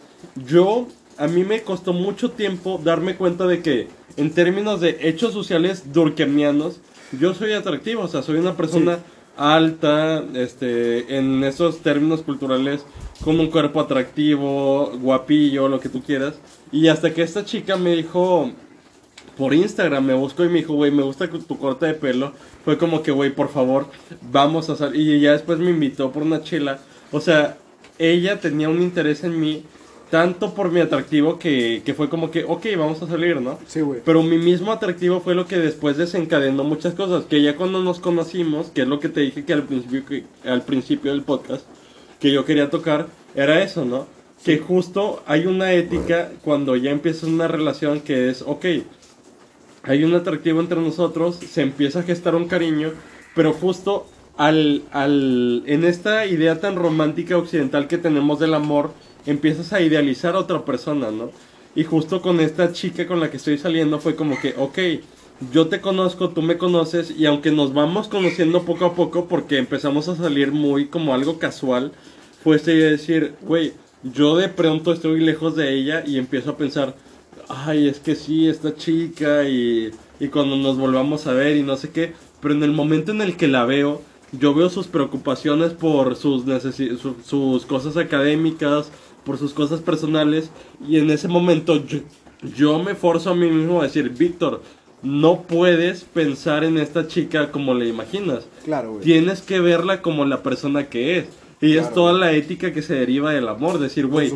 B: yo, a mí me costó mucho tiempo darme cuenta de que, en términos de hechos sociales durkheimianos, yo soy atractivo, o sea, soy una persona alta, este, en esos términos culturales, con un cuerpo atractivo, guapillo, lo que tú quieras. Y hasta que esta chica me dijo, por Instagram, me buscó y me dijo, güey, me gusta tu corte de pelo. Fue como que, güey, por favor, vamos a salir. Y ya después me invitó por una chela. O sea, ella tenía un interés en mí tanto por mi atractivo que, que, fue como que, ok, vamos a salir, ¿no?
A: Sí, güey.
B: Pero mi mismo atractivo fue lo que después desencadenó muchas cosas, que ya cuando nos conocimos, que es lo que te dije que al principio, que, al principio del podcast, que yo quería tocar, era eso, ¿no? Que justo hay una ética cuando ya empiezas una relación que es, ok, hay un atractivo entre nosotros, se empieza a gestar un cariño, pero justo al, al, en esta idea tan romántica occidental que tenemos del amor, empiezas a idealizar a otra persona, ¿no? Y justo con esta chica con la que estoy saliendo fue como que, ok, yo te conozco, tú me conoces, y aunque nos vamos conociendo poco a poco, porque empezamos a salir muy como algo casual, fue este decir, güey, yo de pronto estoy lejos de ella y empiezo a pensar, ay, es que sí, esta chica, y, y cuando nos volvamos a ver y no sé qué, pero en el momento en el que la veo, yo veo sus preocupaciones por sus, sus cosas académicas, por sus cosas personales y en ese momento yo, me forzo a mí mismo a decir, Víctor, no puedes pensar en esta chica como le imaginas.
A: Claro,
B: Tienes que verla como la persona que es. Y es toda la ética que se deriva del amor. Decir, güey,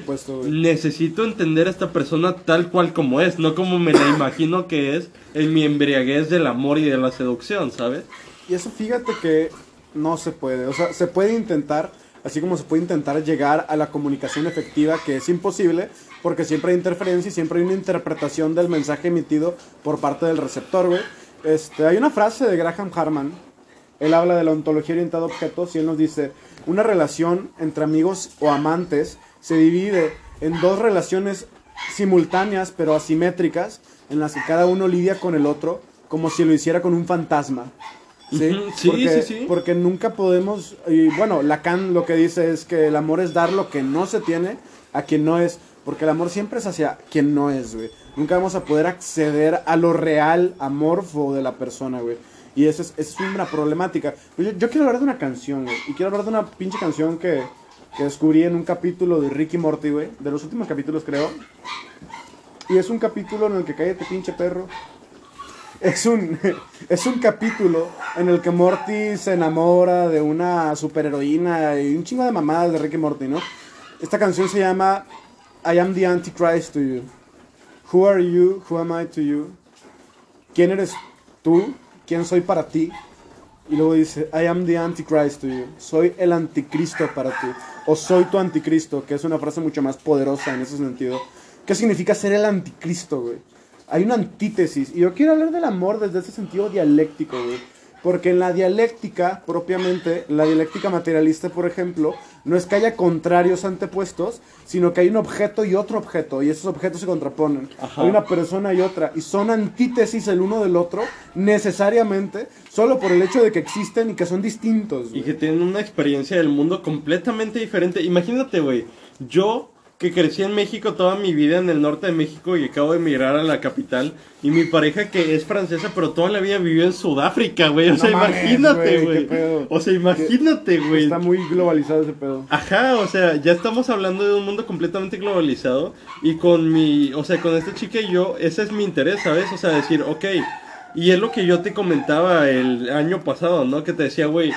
B: necesito entender a esta persona tal cual como es, no como me la imagino que es en mi embriaguez del amor y de la seducción, ¿sabes?
A: Y eso fíjate que no se puede. O sea, se puede intentar, así como se puede intentar llegar a la comunicación efectiva, que es imposible, porque siempre hay interferencia y siempre hay una interpretación del mensaje emitido por parte del receptor, güey. Este, hay una frase de Graham Harman, él habla de la ontología orientada a objetos y él nos dice, una relación entre amigos o amantes se divide en dos relaciones simultáneas pero asimétricas en las que cada uno lidia con el otro como si lo hiciera con un fantasma. ¿Sí?
B: Sí,
A: porque,
B: sí,
A: Porque nunca podemos, y bueno, Lacan lo que dice es que el amor es dar lo que no se tiene a quien no es, porque el amor siempre es hacia quien no es, güey. Nunca vamos a poder acceder a lo real, amorfo de la persona, güey. Y eso es, es una problemática. Yo, yo, quiero hablar de una canción, güey. Y quiero hablar de una pinche canción que, que descubrí en un capítulo de Ricky Morty, güey. De los últimos capítulos, creo. Y es un capítulo en el que cállate, pinche perro es un, es un capítulo en el que Morty se enamora de una superheroína y un chingo de mamadas de Ricky Morty, ¿no? Esta canción se llama I am the Antichrist to you. Who are you? Who am I to you? ¿Quién eres tú? ¿Quién soy para ti? Y luego dice, I am the Antichrist to you. Soy el anticristo para ti. O soy tu anticristo, que es una frase mucho más poderosa en ese sentido. ¿Qué significa ser el anticristo, güey? Hay una antítesis. Y yo quiero hablar del amor desde ese sentido dialéctico, güey. Porque en la dialéctica, propiamente, la dialéctica materialista, por ejemplo, no es que haya contrarios antepuestos, sino que hay un objeto y otro objeto, y esos objetos se contraponen. Hay una persona y otra, y son antítesis el uno del otro, necesariamente, solo por el hecho de que existen y que son distintos.
B: Y que tienen una experiencia del mundo completamente diferente. Imagínate, güey, yo que crecí en México toda mi vida en el norte de México y acabo de emigrar a la capital. Y mi pareja que es francesa, pero toda la vida vivió en Sudáfrica, güey. O sea, imagínate, güey. O sea, imagínate, güey.
A: Está muy globalizado ese pedo.
B: Ajá, o sea, ya estamos hablando de un mundo completamente globalizado. Y con mi, o sea, con esta chica y yo, ese es mi interés, ¿sabes? O sea, decir, ok. Y es lo que yo te comentaba el año pasado, ¿no? Que te decía, güey,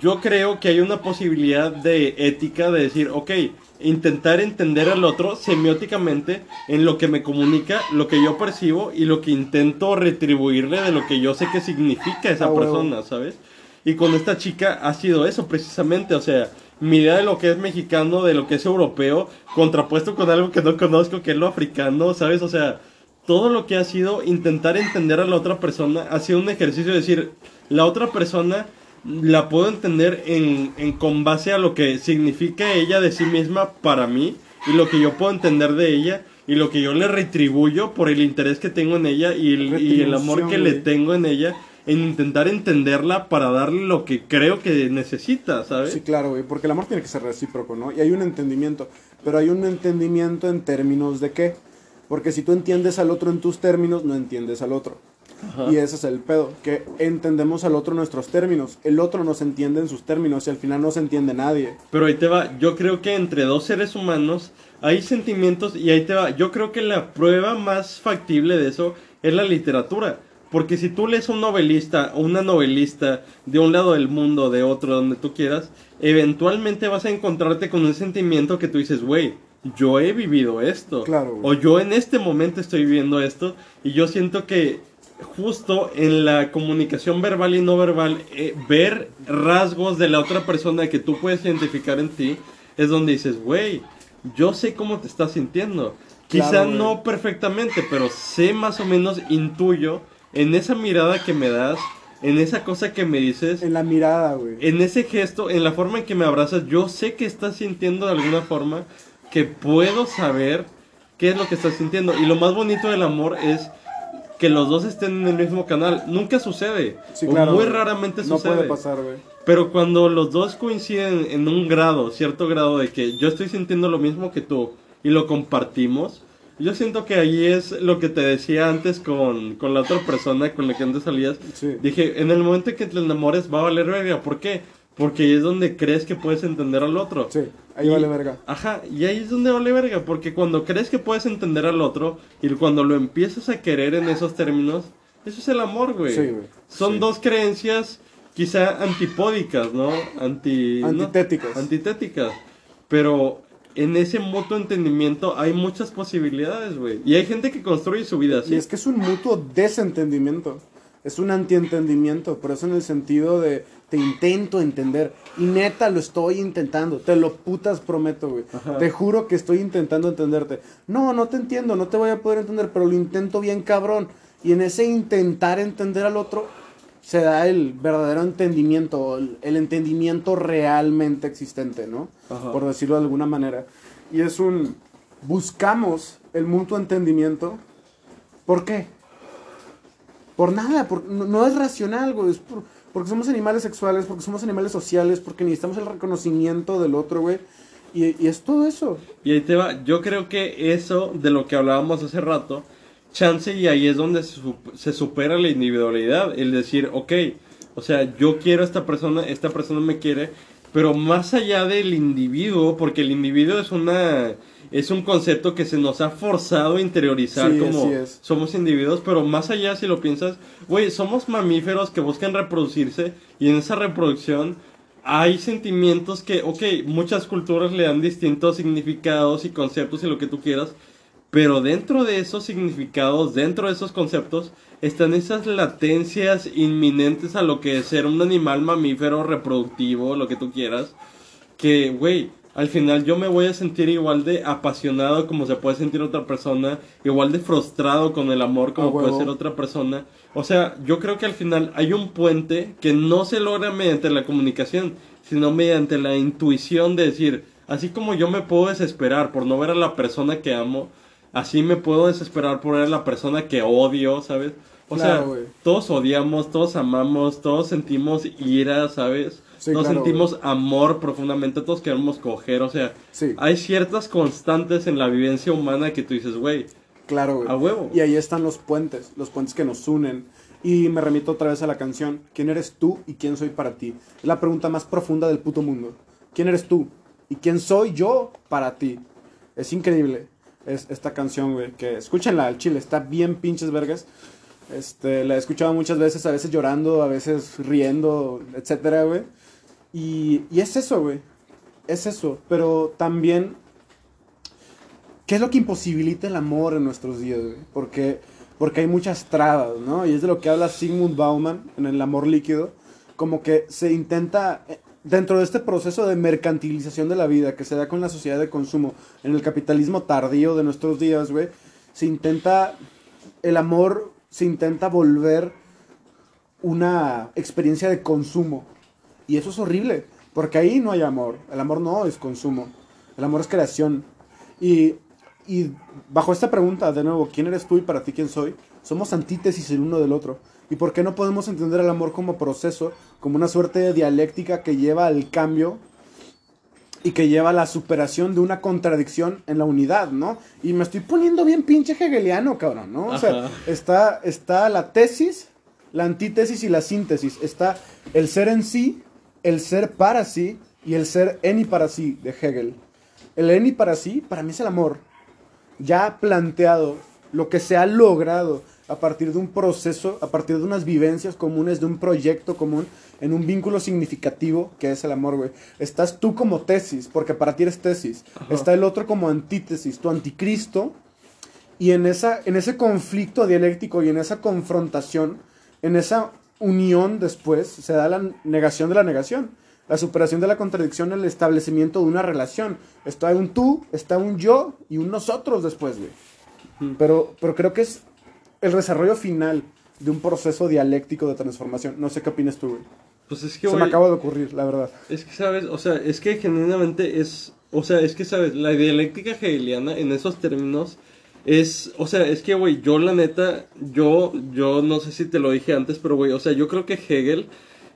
B: yo creo que hay una posibilidad de ética de decir, ok, intentar entender al otro semióticamente en lo que me comunica, lo que yo percibo y lo que intento retribuirle de lo que yo sé que significa esa ah, persona, ¿sabes? Y con esta chica ha sido eso precisamente, o sea, mi idea de lo que es mexicano, de lo que es europeo, contrapuesto con algo que no conozco, que es lo africano, ¿sabes? O sea, todo lo que ha sido intentar entender a la otra persona ha sido un ejercicio de decir, la otra persona la puedo entender en, en, con base a lo que significa ella de sí misma para mí y lo que yo puedo entender de ella y lo que yo le retribuyo por el interés que tengo en ella y el, y el amor que le tengo en ella en intentar entenderla para darle lo que creo que necesita, ¿sabes?
A: Sí, claro, güey, porque el amor tiene que ser recíproco, ¿no? Y hay un entendimiento, pero hay un entendimiento en términos de qué? Porque si tú entiendes al otro en tus términos, no entiendes al otro. Y ese es el pedo, que entendemos al otro nuestros términos, el otro nos entiende en sus términos y al final no se entiende nadie.
B: Pero ahí te va, yo creo que entre dos seres humanos hay sentimientos y ahí te va, yo creo que la prueba más factible de eso es la literatura. Porque si tú lees un novelista o una novelista de un lado del mundo, de otro, donde tú quieras, eventualmente vas a encontrarte con un sentimiento que tú dices, güey, yo he vivido esto.
A: Claro.
B: O yo en este momento estoy viviendo esto. Y yo siento que justo en la comunicación verbal y no verbal, eh, ver rasgos de la otra persona que tú puedes identificar en ti, es donde dices, güey, yo sé cómo te estás sintiendo. Quizá no perfectamente, pero sé más o menos, intuyo en esa mirada que me das, en esa cosa que me dices.
A: En la mirada, güey.
B: En ese gesto, en la forma en que me abrazas, yo sé que estás sintiendo de alguna forma que puedo saber qué es lo que estás sintiendo. Y lo más bonito del amor es que los dos estén en el mismo canal. Nunca sucede. muy raramente sucede.
A: No puede pasar, güey.
B: Pero cuando los dos coinciden en un grado, cierto grado de que yo estoy sintiendo lo mismo que tú y lo compartimos, yo siento que ahí es lo que te decía antes con, la otra persona con la que antes salías. Dije, en el momento en que te enamores va a valer verga. ¿Por qué? Porque ahí es donde crees que puedes entender al otro.
A: Sí, ahí vale verga.
B: Ajá, y ahí es donde vale verga. Porque cuando crees que puedes entender al otro y cuando lo empiezas a querer en esos términos, eso es el amor, güey.
A: Sí, güey.
B: Son dos creencias quizá antipódicas, ¿no? Anti,
A: antitéticas.
B: Antitéticas. Pero en ese mutuo entendimiento hay muchas posibilidades, güey. Y hay gente que construye su vida así.
A: Y es que es un mutuo desentendimiento. Es un antientendimiento, pero eso en el sentido de te intento entender. Y neta lo estoy intentando. Te lo putas prometo, güey. Te juro que estoy intentando entenderte. No, no te entiendo, no te voy a poder entender, pero lo intento bien cabrón. Y en ese intentar entender al otro, se da el verdadero entendimiento, el, entendimiento realmente existente, ¿no? Por decirlo de alguna manera. Y es un, buscamos el mutuo entendimiento. ¿Por qué? Por nada, no, es racional, güey. Es porque somos animales sexuales, porque somos animales sociales, porque necesitamos el reconocimiento del otro, güey. Y, es todo eso.
B: Y ahí te va, yo creo que eso de lo que hablábamos hace rato chance y ahí es donde se, supera la individualidad, el decir, ok, o sea, yo quiero a esta persona, esta persona me quiere, pero más allá del individuo, porque el individuo es una es un concepto que se nos ha forzado a interiorizar como somos individuos, pero más allá si lo piensas, güey, somos mamíferos que buscan reproducirse y en esa reproducción hay sentimientos que, ok, muchas culturas le dan distintos significados y conceptos y lo que tú quieras, pero dentro de esos significados, dentro de esos conceptos, están esas latencias inminentes a lo que es ser un animal mamífero reproductivo, lo que tú quieras. Que, güey, al final yo me voy a sentir igual de apasionado como se puede sentir otra persona, igual de frustrado con el amor como puede ser otra persona. O sea, yo creo que al final hay un puente que no se logra mediante la comunicación, sino mediante la intuición de decir, así como yo me puedo desesperar por no ver a la persona que amo, así me puedo desesperar por ver a la persona que odio, ¿sabes? O sea, todos odiamos, todos amamos, todos sentimos ira, ¿sabes? Todos sentimos amor profundamente, todos queremos coger, o sea, hay ciertas constantes en la vivencia humana que tú dices, güey.
A: Claro, güey.
B: A huevo.
A: Y ahí están los puentes, los puentes que nos unen. Y me remito otra vez a la canción, ¿quién eres tú y quién soy para ti? Es la pregunta más profunda del puto mundo. ¿Quién eres tú? ¿Y quién soy yo para ti? Es increíble es esta canción, güey, que escúchenla al chile, está bien pinches vergas. Este, la he escuchado muchas veces, a veces llorando, a veces riendo, etcétera, güey. Y, y es eso, güey. Es eso. Pero también, ¿qué es lo que imposibilita el amor en nuestros días, güey? Porque, porque hay muchas trabas, ¿no? Y es de lo que habla Sigmund Bauman en El amor líquido. Como que se intenta dentro de este proceso de mercantilización de la vida que se da con la sociedad de consumo, en el capitalismo tardío de nuestros días, güey, se intenta, el amor se intenta volver una experiencia de consumo. Y eso es horrible, porque ahí no hay amor. El amor no es consumo. El amor es creación. Y, y bajo esta pregunta, de nuevo, ¿quién eres tú y para ti quién soy? Somos antítesis el uno del otro. ¿Y por qué no podemos entender el amor como proceso, como una suerte de dialéctica que lleva al cambio y que lleva a la superación de una contradicción en la unidad, ¿no? Y me estoy poniendo bien pinche hegeliano, cabrón, ¿no? O sea, está, está la tesis, la antítesis y la síntesis. Está el ser en sí, el ser para sí y el ser en y para sí de Hegel. El en y para sí, para mí es el amor. Ya planteado, lo que se ha logrado a partir de un proceso, a partir de unas vivencias comunes, de un proyecto común, en un vínculo significativo que es el amor, güey. Estás tú como tesis, porque para ti eres tesis. Está el otro como antítesis, tu anticristo. Y en, esa, en ese conflicto dialéctico y en esa confrontación, en esa unión después, se da la negación de la negación. La superación de la contradicción, el establecimiento de una relación. Está un tú, está un yo y un nosotros después, güey. Pero, pero creo que es el desarrollo final de un proceso dialéctico de transformación. No sé qué opinas tú, güey.
B: Pues es que,
A: Se me acaba de ocurrir, la verdad.
B: Es que, ¿sabes? O sea, es que genuinamente es... O sea, es que, ¿sabes? La dialéctica hegeliana en esos términos es... O sea, es que, güey, yo la neta, yo, yo no sé si te lo dije antes, pero, güey, o sea, yo creo que Hegel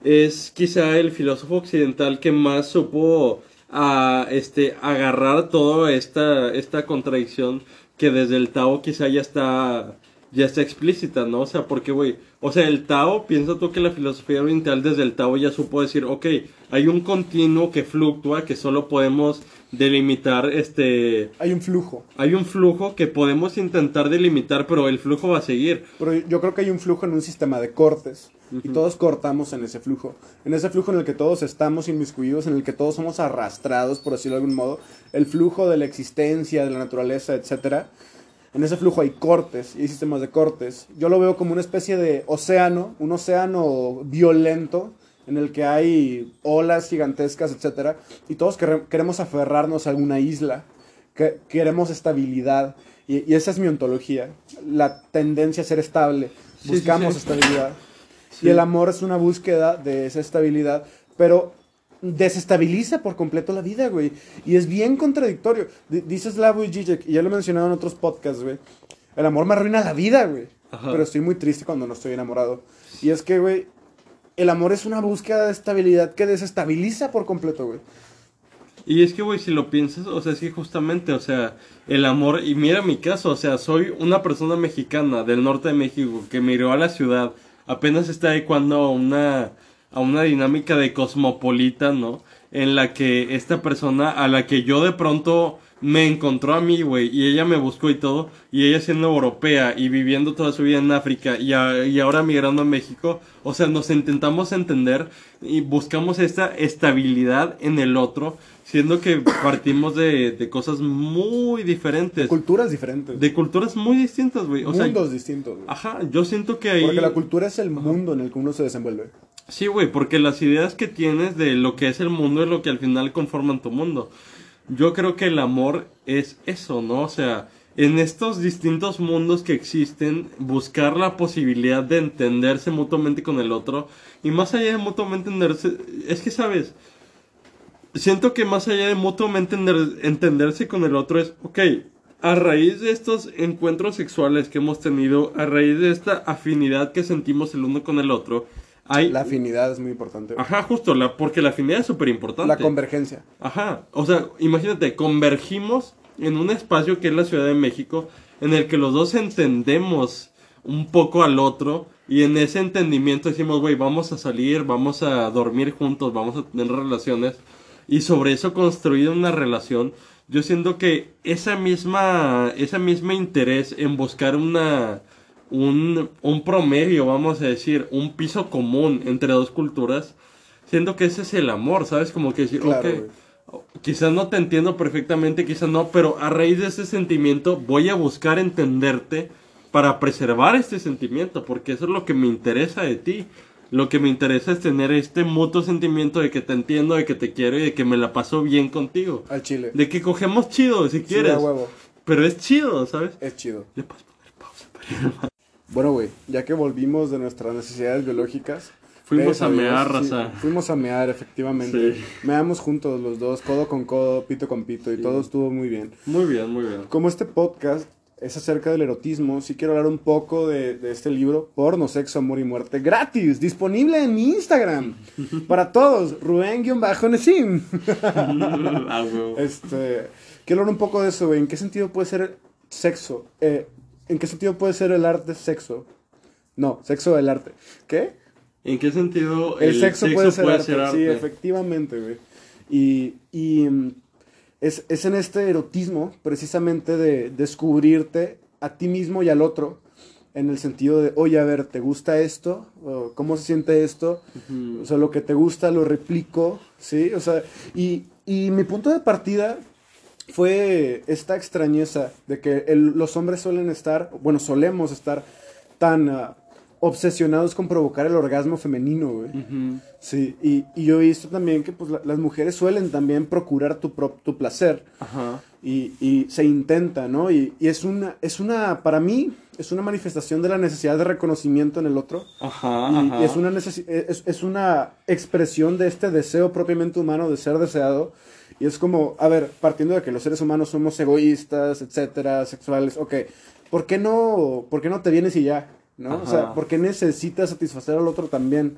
B: es quizá el filósofo occidental que más supo a, este, agarrar toda esta, esta contradicción que desde el Tao quizá ya está ya está explícita, ¿no? O sea, porque, güey, o sea, el Tao, piensa tú que la filosofía oriental desde el Tao ya supo decir, ok, hay un continuo que fluctúa, que solo podemos delimitar, este...
A: Hay un flujo.
B: Hay un flujo que podemos intentar delimitar, pero el flujo va a seguir.
A: Pero yo creo que hay un flujo en un sistema de cortes. Y todos cortamos en ese flujo. En ese flujo en el que todos estamos inmiscuidos, en el que todos somos arrastrados, por decirlo de algún modo. El flujo de la existencia, de la naturaleza, etcétera en ese flujo hay cortes y hay sistemas de cortes. Yo lo veo como una especie de océano, un océano violento en el que hay olas gigantescas, etc. Y todos queremos aferrarnos a alguna isla, que queremos estabilidad. Y, esa es mi ontología, la tendencia a ser estable. Buscamos estabilidad. Y el amor es una búsqueda de esa estabilidad, pero desestabiliza por completo la vida, güey. Y es bien contradictorio. dice Slavoj Žižek, y ya lo he mencionado en otros podcasts, güey. El amor me arruina la vida, güey. Pero estoy muy triste cuando no estoy enamorado. Y es que, güey, el amor es una búsqueda de estabilidad que desestabiliza por completo, güey.
B: Y es que, güey, si lo piensas, o sea, es que justamente, o sea, el amor, y mira mi caso, o sea, soy una persona mexicana del norte de México que miró a la ciudad, apenas está adecuando una a una dinámica de cosmopolita, ¿no? En la que esta persona a la que yo de pronto me encontró a mí, güey, y ella me buscó y todo, y ella siendo europea y viviendo toda su vida en África y, y ahora migrando a México, o sea, nos intentamos entender y buscamos esta estabilidad en el otro, siendo que partimos de, de cosas muy diferentes. De
A: culturas diferentes.
B: De culturas muy distintas, güey.
A: Mundos distintos. Güey.
B: Ajá, yo siento que ahí...
A: Porque la cultura es el mundo en el que uno se desenvuelve.
B: Sí, güey, porque las ideas que tienes de lo que es el mundo es lo que al final conforman tu mundo. Yo creo que el amor es eso, ¿no? O sea, en estos distintos mundos que existen, buscar la posibilidad de entenderse mutuamente con el otro. Y más allá de mutuamente entenderse, es que, ¿sabes? Siento que más allá de mutuamente entenderse con el otro es, ok, a raíz de estos encuentros sexuales que hemos tenido, a raíz de esta afinidad que sentimos el uno con el otro,
A: la afinidad es muy importante.
B: Ajá, justo, la, porque la afinidad es súper importante.
A: La convergencia.
B: Ajá, o sea, imagínate, convergimos en un espacio que es la Ciudad de México, en el que los dos entendemos un poco al otro y en ese entendimiento decimos, güey, vamos a salir, vamos a dormir juntos, vamos a tener relaciones y sobre eso construir una relación. Yo siento que esa misma, esa misma interés en buscar una, un, un promedio, vamos a decir, un piso común entre dos culturas, siento que ese es el amor, ¿sabes? Como que decir, quizás no te entiendo perfectamente, quizás no, pero a raíz de ese sentimiento voy a buscar entenderte para preservar este sentimiento, porque eso es lo que me interesa de ti. Lo que me interesa es tener este mutuo sentimiento de que te entiendo, de que te quiero y de que me la paso bien contigo.
A: Al chile.
B: De que cogemos chido, si quieres. Pero es chido, ¿sabes?
A: Es chido. Ya puedes poner pausa bueno, güey, ya que volvimos de nuestras necesidades biológicas.
B: Fuimos a mear, raza.
A: fuimos a mear, efectivamente. Meamos juntos los dos, codo con codo, pito con pito, y todo estuvo muy bien.
B: Muy bien, muy bien.
A: Como este podcast es acerca del erotismo. Sí quiero hablar un poco de, de, este libro, Porno, Sexo, Amor y Muerte, gratis, disponible en mi Instagram. para todos, Rubén-Nesim. Ah, este, quiero hablar un poco de eso, güey. ¿En qué sentido puede ser sexo? Eh, ¿En qué sentido puede ser el arte sexo? No, sexo del arte. ¿Qué?
B: ¿En qué sentido el, sexo, puede, ser, arte?
A: Sí, efectivamente, güey. Y, y mm, es, es, en este erotismo, precisamente, de descubrirte a ti mismo y al otro, en el sentido de, oye, a ver, ¿te gusta esto? ¿Cómo se siente esto? O sea, lo que te gusta lo replico, ¿sí? O sea, y, y mi punto de partida fue esta extrañeza de que los hombres suelen estar, bueno, solemos estar tan ah, obsesionados con provocar el orgasmo femenino, güey. Sí, y, y, yo he visto también que pues, las mujeres suelen también procurar tu, tu placer. Ajá. Y, y, se intenta, ¿no? Y, y, es, una, es una, para mí, es una manifestación de la necesidad de reconocimiento en el otro. Ajá, ajá. Y es una, es, es una expresión de este deseo propiamente humano de ser deseado. Y es como, a ver, partiendo de que los seres humanos somos egoístas, etcétera, sexuales, ok, ¿por qué no, por qué no te vienes y ya? ¿no? O sea, porque necesitas satisfacer al otro también.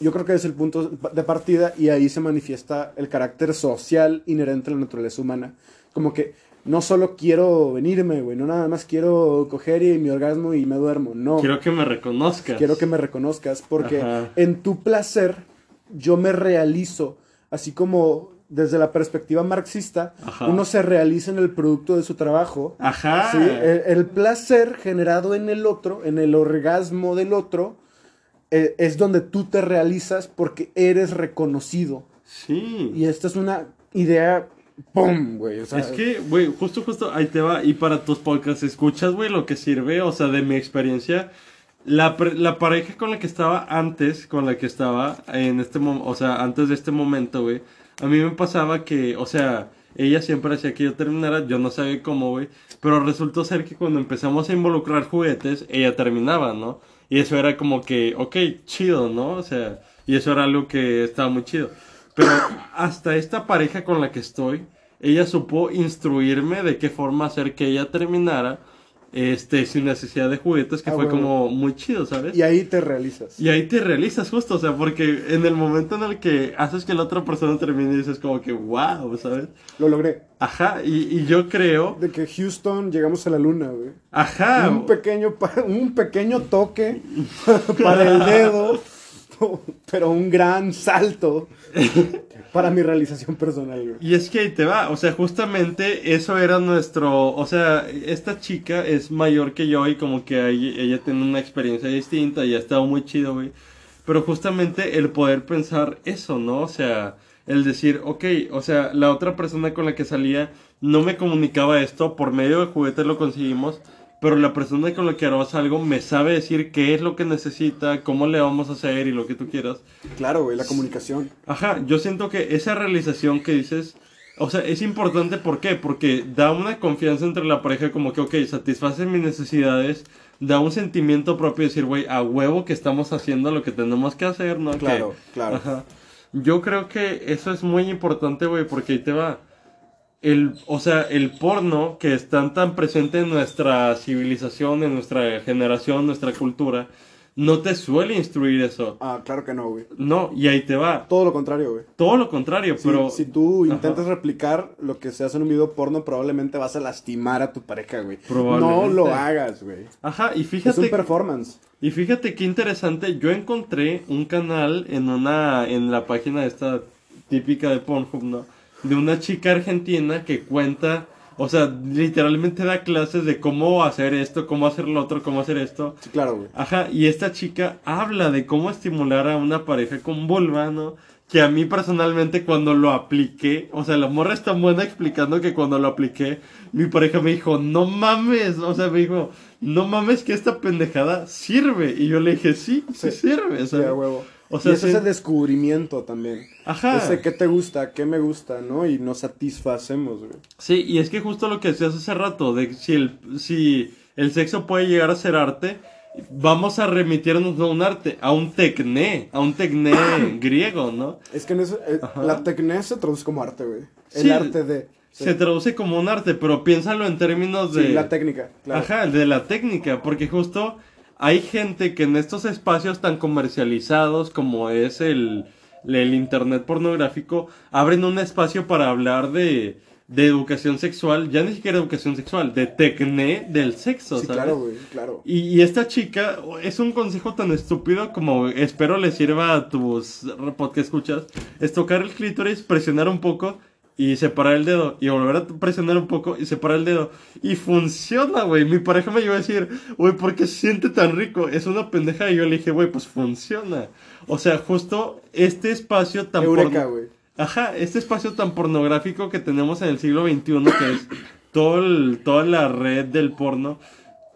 A: Yo creo que es el punto de partida y ahí se manifiesta el carácter social inherente a la naturaleza humana. Como que no solo quiero venirme, güey, no nada más quiero coger y mi orgasmo y me duermo, no.
B: Quiero que me reconozcas.
A: Quiero que me reconozcas porque en tu placer yo me realizo, así como desde la perspectiva marxista, uno se realiza en el producto de su trabajo. Ajá. ¿sí? El, placer generado en el otro, en el orgasmo del otro, e, es donde tú te realizas porque eres reconocido. Sí. Y esta es una idea ¡Pum! güey.
B: es que, güey, justo, justo ahí te va. Y para tus podcasts, escuchas, güey, lo que sirve, o sea, de mi experiencia. La, la pareja con la que estaba antes, con la que estaba en este momento, o sea, antes de este momento, güey a mí me pasaba que, o sea, ella siempre hacía que yo terminara, yo no sabía cómo, güey, pero resultó ser que cuando empezamos a involucrar juguetes, ella terminaba, ¿no? Y eso era como que, ok, chido, ¿no? O sea, y eso era algo que estaba muy chido. Pero hasta esta pareja con la que estoy, ella supo instruirme de qué forma hacer que ella terminara este, sin necesidad de juguetes, que ah, fue como muy chido, ¿sabes?
A: Y ahí te realizas.
B: Y ahí te realizas justo, o sea, porque en el momento en el que haces que la otra persona termine, dices como que, wow, ¿sabes?
A: Lo logré.
B: Ajá, y, y yo creo...
A: De que Houston llegamos a la luna, güey. Ajá. Un pequeño, un pequeño toque para el dedo, pero un gran salto para mi realización personal,
B: Y es que ahí te va, o sea, justamente eso era nuestro, o sea, esta chica es mayor que yo y como que ella tiene una experiencia distinta y ha estado muy chido, güey. Pero justamente el poder pensar eso, ¿no? O sea, el decir, ok, o sea, la otra persona con la que salía no me comunicaba esto, por medio de juguetes lo conseguimos, pero la persona con la que harás algo me sabe decir qué es lo que necesita, cómo le vamos a hacer y lo que tú quieras.
A: Claro, güey, la comunicación.
B: Ajá, yo siento que esa realización que dices, o sea, es importante, ¿por qué? Porque da una confianza entre la pareja como que, ok, satisface mis necesidades, da un sentimiento propio de decir, güey, a huevo que estamos haciendo lo que tenemos que hacer, ¿no?
A: Claro, claro.
B: Ajá. Yo creo que eso es muy importante, güey, porque ahí te va el, o sea, el porno que está tan presente en nuestra civilización, en nuestra generación, nuestra cultura, no te suele instruir eso.
A: Ah, claro que no, güey.
B: No, y ahí te va.
A: Todo lo contrario, güey.
B: Todo lo contrario, pero...
A: Si tú intentas replicar lo que se hace en un video porno, probablemente vas a lastimar a tu pareja, güey. No lo hagas, güey.
B: Ajá, y fíjate... Es
A: un performance.
B: Y fíjate qué interesante, yo encontré un canal en una... en la página esta típica de Pornhub, ¿no? De una chica argentina que cuenta, o sea, literalmente da clases de cómo hacer esto, cómo hacer lo otro, cómo hacer esto.
A: Sí, claro, güey.
B: Ajá, y esta chica habla de cómo estimular a una pareja con vulva, ¿no? Que a mí personalmente cuando lo apliqué, o sea, la morra está buena explicando que cuando lo apliqué, mi pareja me dijo, no mames, o sea, me dijo, no mames que esta pendejada sirve. Y yo le dije, sí, sí, sirve. O sea,
A: huevo. O sea, y es ese descubrimiento también. Ajá. Ese qué te gusta, qué me gusta, ¿no? Y nos satisfacemos, güey.
B: Sí, y es que justo lo que decías hace rato, de si el, si el sexo puede llegar a ser arte, vamos a remitirnos a un arte, a un tecné, a un tecné griego, ¿no?
A: Es que en eso, eh, la tecné se traduce como arte, güey. El arte de...
B: se traduce como un arte, pero piénsalo en términos de...
A: Sí, la técnica, claro.
B: Ajá, de la técnica, porque justo hay gente que en estos espacios tan comercializados como es el, el internet pornográfico, abren un espacio para hablar de, de educación sexual, ya ni siquiera educación sexual, de tecné del sexo,
A: Sí,
B: ¿sabes?
A: claro, güey, claro.
B: Y, y esta chica es un consejo tan estúpido como espero le sirva a tus podcast que escuchas. Es tocar el clítoris, presionar un poco y separar el dedo. Y volver a presionar un poco y separar el dedo. Y funciona, güey. Mi pareja me iba a decir, güey, ¿por qué se siente tan rico? Es una pendeja. Y yo le dije, güey, pues funciona. O sea, justo este espacio tan...
A: Eureka, güey.
B: Ajá, este espacio tan pornográfico que tenemos en el siglo XXI, que es todo el- toda la red del porno,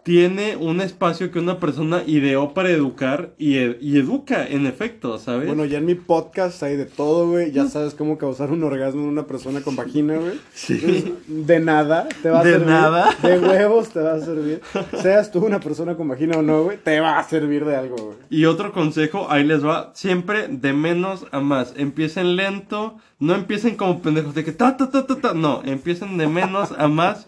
B: tiene un espacio que una persona ideó para educar y, e- y educa, en efecto, ¿sabes?
A: Bueno, ya en mi podcast hay de todo, güey. Ya sabes cómo causar un orgasmo en una persona con vagina, güey.
B: sí.
A: De nada, te va a
B: De
A: servir.
B: nada.
A: De huevos te va a servir. Seas tú una persona con vagina o no, güey, te va a servir de algo, güey.
B: Y otro consejo, ahí les va, siempre de menos a más. Empiecen lento, no empiecen como pendejos de que ta ta ta ta ta, no, empiecen de menos a más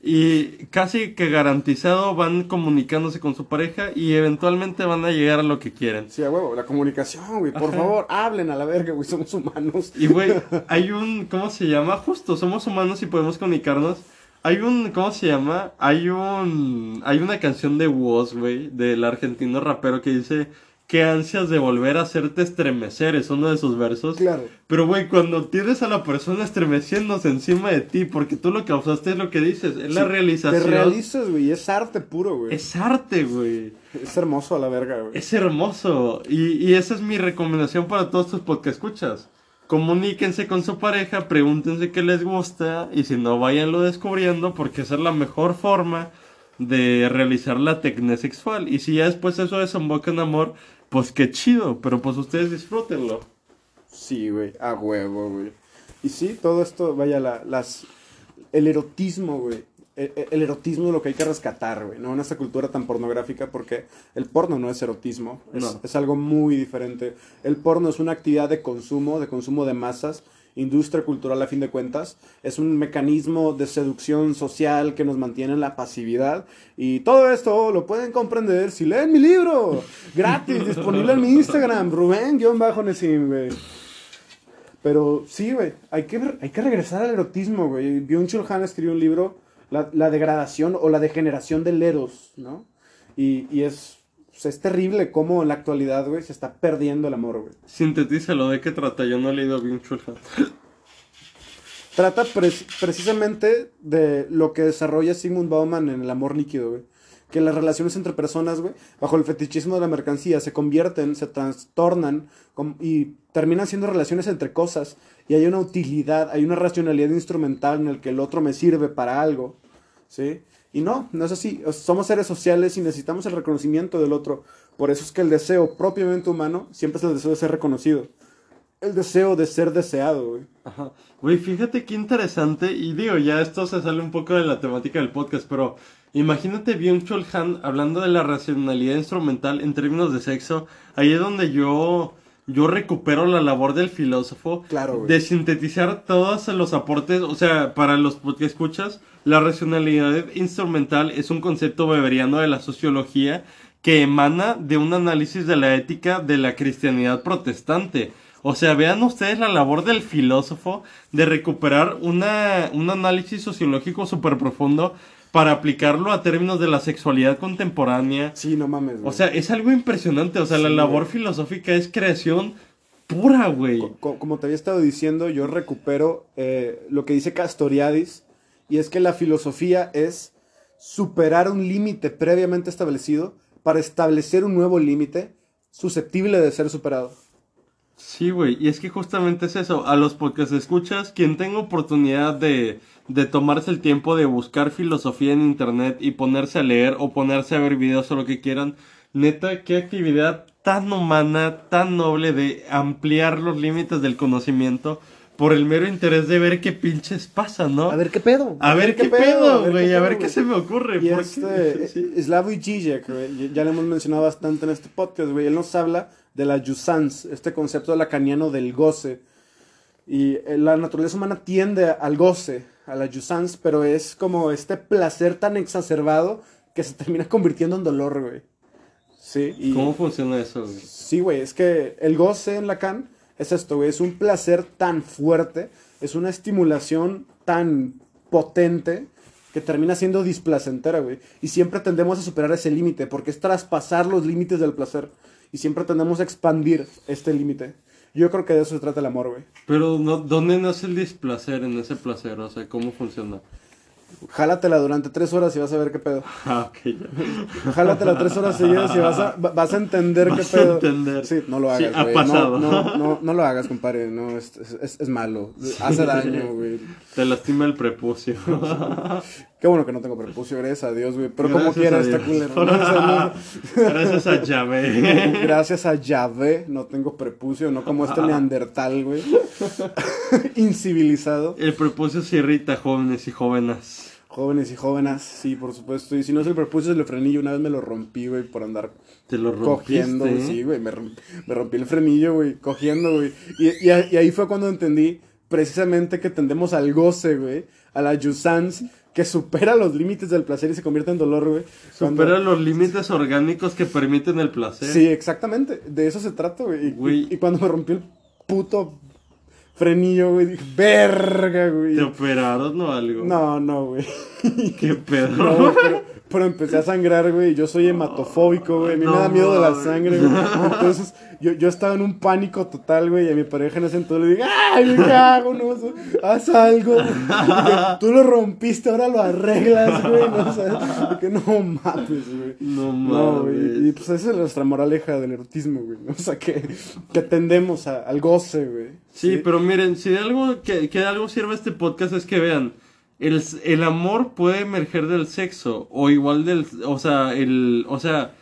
B: y casi que garantizado van comunicándose con su pareja y eventualmente van a llegar a lo que quieren.
A: Sí, a huevo, la comunicación, güey. Por
B: Ajá.
A: favor, hablen a la verga, güey. Somos humanos.
B: Y güey, hay un, ¿cómo se llama? Justo, somos humanos y podemos comunicarnos. Hay un, ¿cómo se llama? Hay un, hay una canción de Woz, güey, del argentino rapero que dice, qué ansias de volver a hacerte estremecer, es uno de sus versos.
A: Claro.
B: Pero güey, cuando tienes a la persona estremeciéndose encima de ti, porque tú lo causaste es lo que dices, es la realización.
A: Te realizas, güey. Es arte puro, güey. Es...
B: Es arte, güey.
A: hermoso a la verga, güey.
B: Es hermoso. Y, y esa es mi recomendación para todos tus podcast escuchas. Comuníquense con su pareja, pregúntense qué les gusta y si no, váyanlo descubriendo porque esa es la mejor forma de realizar la técnica sexual. Y si ya después eso desemboca en amor, pues qué chido, pero pues ustedes disfrútenlo.
A: Sí, güey. A huevo, güey. Y sí, todo esto, vaya, la, las... El erotismo, güey. El, el erotismo es lo que hay que rescatar, güey, ¿no? En esta cultura tan pornográfica, porque el porno no es erotismo, es,
B: No.
A: es algo muy diferente. El porno es una actividad de consumo, de consumo de masas, industria cultural a fin de cuentas. Es un mecanismo de seducción social que nos mantiene en la pasividad. Y todo esto lo pueden comprender si leen mi libro. Gratis, disponible en mi Instagram, Rubén-Nesim, güey. Pero sí, güey, hay que, hay que regresar al erotismo, güey. Byung-Chul Han escribió un libro, la, la degradación o la degeneración del eros, ¿no? Y, y es, pues, es terrible cómo en la actualidad, güey, se está perdiendo el amor, güey.
B: Sintetízalo, ¿de qué trata? Yo no he leído bien chulja.
A: Trata precisamente de lo que desarrolla Sigmund Bauman en el amor líquido, güey. Que las relaciones entre personas, güey, bajo el fetichismo de la mercancía, se convierten, se trastornan y terminan siendo relaciones entre cosas. Y hay una utilidad, hay una racionalidad instrumental en el que el otro me sirve para algo, ¿sí? Y no, no es así. Somos seres sociales y necesitamos el reconocimiento del otro. Por eso es que el deseo propiamente humano siempre es el deseo de ser reconocido. El deseo de ser deseado, güey.
B: Ajá. Güey, fíjate qué interesante. Y digo, ya esto se sale un poco de la temática del podcast, pero imagínate Byung-Chul Han hablando de la racionalidad instrumental en términos de sexo. Ahí es donde yo, yo recupero la labor del filósofo
A: Claro,
B: de sintetizar todos los aportes. O sea, para los que escuchas, la racionalidad instrumental es un concepto beberiano de la sociología que emana de un análisis de la ética de la cristianidad protestante. O sea, vean ustedes la labor del filósofo de recuperar una, un análisis sociológico súper profundo para aplicarlo a términos de la sexualidad contemporánea.
A: Sí, no mames, güey.
B: O sea, es algo impresionante. O sea, la labor
A: güey.
B: filosófica es creación pura, güey.
A: Co- co- como te había estado diciendo, yo recupero eh, lo que dice Castoriadis, y es que la filosofía es superar un límite previamente establecido para establecer un nuevo límite susceptible de ser superado.
B: Sí, güey, y es que justamente es eso, a los podcasts escuchas, quien tenga oportunidad de, de tomarse el tiempo de buscar filosofía en internet y ponerse a leer o ponerse a ver videos o lo que quieran, neta, qué actividad tan humana, tan noble de ampliar los límites del conocimiento por el mero interés de ver qué pinches pasa, ¿no?
A: A ver qué pedo.
B: A ver qué pedo, güey, a ver qué se me ocurre.
A: Y este. Slavoj Žižek, güey, ya le hemos mencionado bastante en este podcast, güey, él nos habla de la Jusance, este concepto lacaniano del goce. Y eh, la naturaleza humana tiende al goce, a la Jusance, pero es como este placer tan exacerbado que se termina convirtiendo en dolor, güey. Sí. Y,
B: ¿Cómo funciona eso, güey?
A: Sí, güey, es que el goce en Lacan es esto, güey, es un placer tan fuerte, es una estimulación tan potente que termina siendo displacentera, güey. Y siempre tendemos a superar ese límite, porque es traspasar los límites del placer. Y siempre tendemos a expandir este límite. Yo creo que de eso se trata el amor, güey.
B: Pero, no, ¿dónde nace el displacer en ese placer? O sea, ¿cómo funciona?
A: Jálatela durante tres horas y vas a ver qué pedo.
B: Ah, ok, ya.
A: Jálatela tres horas seguidas y vas a, va- vas a entender
B: Vas
A: qué
B: a
A: pedo.
B: entender.
A: Sí, no lo
B: Sí,
A: hagas,
B: ha
A: güey.
B: pasado.
A: No, no, no, no lo hagas, compadre. No, es, es, es malo. Hace daño, güey.
B: Te lastima el prepucio.
A: Qué bueno que no tengo prepucio, gracias a Dios, güey. Pero como quiera está culero.
B: Gracias a Yahvé.
A: Gracias a Yahvé no tengo prepucio, no como este neandertal, güey. Incivilizado.
B: El prepucio se irrita, jóvenes y jóvenes.
A: Jóvenes y jóvenes, sí, por supuesto. Y si no es el prepucio, es el frenillo. Una vez me lo rompí, güey, por andar
B: Te lo
A: cogiendo, güey. Sí, güey, me, rom- me rompí el frenillo, güey, cogiendo, güey. Y, y, a- y ahí fue cuando entendí precisamente que tendemos al goce, güey, a la jouissance, que supera los límites del placer y se convierte en dolor, güey. Cuando-
B: Supera los límites orgánicos que permiten el placer.
A: Sí, exactamente. De eso se trata, güey. Y,
B: Güey.
A: y- y cuando me rompió el puto frenillo, güey, dije, verga, güey.
B: ¿Te operaron o algo?
A: No, no, güey.
B: ¿Qué pedo?
A: No, güey, pero, pero empecé a sangrar, güey. Yo soy hematofóbico, güey. A mí
B: No
A: me da miedo de la sangre, güey. Entonces, yo, yo estaba en un pánico total, güey. Y a mi pareja en ese entonces le dije, ¡ay, me cago! No, haz algo. güey". Dije, Tú lo rompiste, ahora lo arreglas, güey. No, o sea, de que no mames, güey.
B: No
A: No,
B: mames.
A: güey. Y pues esa es nuestra moraleja del erotismo, güey. ¿no? O sea, que, que tendemos a- al goce, güey.
B: Sí, pero miren, si de algo que, que de algo sirve este podcast es que vean, el, el amor puede emerger del sexo o igual del, o sea, el, o sea,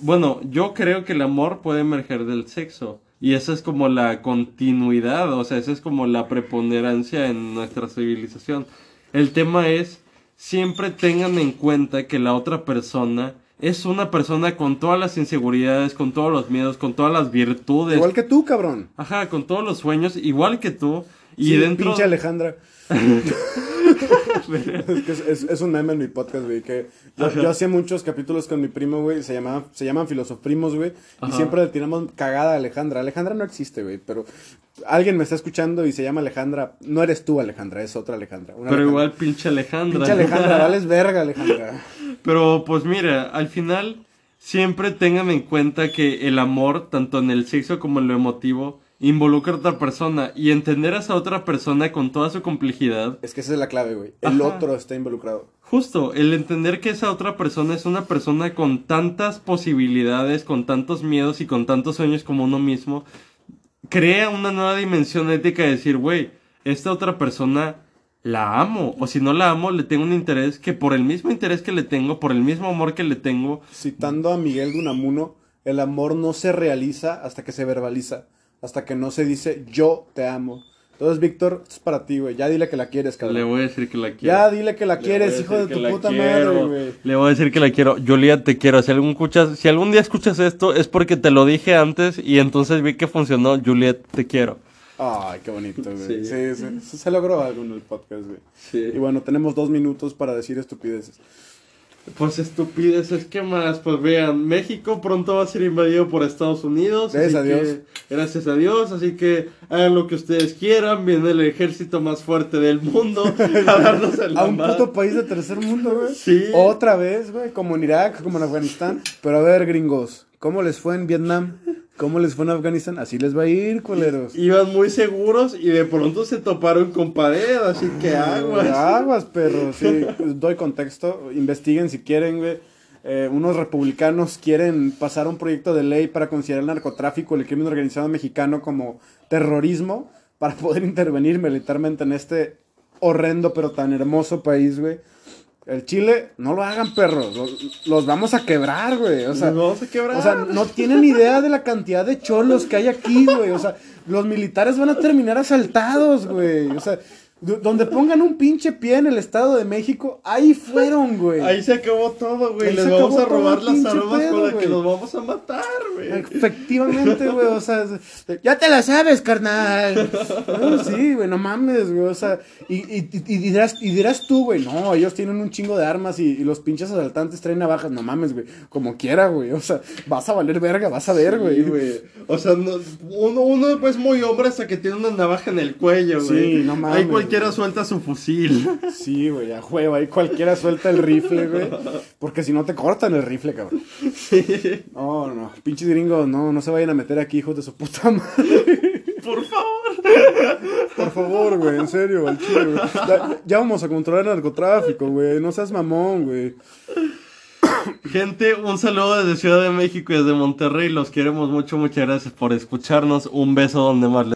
B: bueno, yo creo que el amor puede emerger del sexo y esa es como la continuidad, o sea, esa es como la preponderancia en nuestra civilización. El tema es siempre tengan en cuenta que la otra persona es una persona con todas las inseguridades, con todos los miedos, con todas las virtudes.
A: Igual que tú, cabrón.
B: Ajá, con todos los sueños, igual que tú. Y
A: Sí,
B: dentro.
A: Pinche Alejandra. es, que es, es- es un meme en mi podcast, güey. Que yo, yo hacía muchos capítulos con mi primo, güey. Se, llamaban se llaman Filosofrimos, güey. Y siempre le tiramos cagada a Alejandra. Alejandra no existe, güey. Pero alguien me está escuchando y se llama Alejandra. No eres tú, Alejandra, es otra Alejandra. Una
B: Pero
A: Alejandra.
B: igual pinche Alejandra.
A: Pinche Alejandra, vales verga, Alejandra.
B: Pero pues mira, al final siempre tengan en cuenta que el amor, tanto en el sexo como en lo emotivo, involucra a otra persona y entender a esa otra persona con toda su complejidad.
A: Es que esa es la clave, güey. El
B: Ajá.
A: otro está involucrado.
B: Justo, el entender que esa otra persona es una persona con tantas posibilidades, con tantos miedos y con tantos sueños como uno mismo, crea una nueva dimensión ética de decir, güey, esta otra persona la amo, o si no la amo, le tengo un interés que por el mismo interés que le tengo, por el mismo amor que le tengo,
A: Citando a Miguel de Unamuno, el amor no se realiza hasta que se verbaliza, hasta que no se dice yo te amo. Entonces, Víctor, esto es para ti, güey. Ya dile que la quieres, cabrón.
B: le voy a decir que la quiero.
A: Ya dile que la
B: Le
A: quieres, hijo de tu puta
B: quiero.
A: madre, güey.
B: Le voy a decir que la quiero. Julia, te quiero. Si algún, escuchas, si algún día escuchas esto, es porque te lo dije antes y entonces vi que funcionó. Juliet, te quiero.
A: Ay, qué bonito, güey.
B: Sí.
A: Sí, se logró algo en el podcast, güey.
B: Sí.
A: Y bueno, tenemos dos minutos para decir estupideces.
B: Pues estupideces, ¿qué más? Pues vean, México pronto va a ser invadido por Estados Unidos.
A: Gracias a
B: que-
A: Dios.
B: gracias a Dios, así que hagan lo que ustedes quieran. Viene el ejército más fuerte del mundo a darnos el
A: A un puto país de tercer mundo, güey.
B: Sí.
A: Otra vez, güey, como en Irak, como en Afganistán. Pero a ver, gringos, ¿cómo les fue en Vietnam? ¿Cómo les fue en Afganistán? Así les va a ir, culeros.
B: Iban muy seguros y de pronto se toparon con pared, así que aguas.
A: Aguas, perro. Sí, doy contexto. Investiguen si quieren, güey. Eh, unos republicanos quieren pasar un proyecto de ley para considerar el narcotráfico y el crimen organizado mexicano como terrorismo para poder intervenir militarmente en este horrendo pero tan hermoso país, güey. El Chile, no lo hagan, perros. Los, los vamos a quebrar, güey. O sea,
B: Nos vamos a quebrar.
A: o sea, no tienen idea de la cantidad de cholos que hay aquí, güey. O sea, los militares van a terminar asaltados, güey. O sea, Donde pongan un pinche pie en el Estado de México, ahí fueron, güey.
B: Ahí se acabó todo, güey. Les vamos a robar las armas con las que los vamos a matar, güey.
A: Efectivamente, güey. O sea, ya te la sabes, carnal. sí, güey, no mames, güey. O sea, y, y, y, dirás, y dirás tú, güey, no, ellos tienen un chingo de armas y, los pinches asaltantes traen navajas. No mames, güey. Como quiera, güey. O sea, vas a valer verga, vas a ver, güey.
B: O sea, uno, uno, pues, muy hombre hasta que tiene una navaja en el cuello, güey. Sí, no mames cualquiera suelta su fusil.
A: Sí, güey, a juego, ahí cualquiera suelta el rifle, güey. Porque si no te cortan el rifle, cabrón. Sí. No, no, pinches gringos, no, no se vayan a meter aquí, hijos de su puta madre.
B: Por favor.
A: Por favor, güey, en serio, al chile, güey. Ya, vamos a controlar el narcotráfico, güey. No seas mamón, güey.
B: Gente, un saludo desde Ciudad de México y desde Monterrey. Los queremos mucho. Muchas gracias por escucharnos. Un beso donde más les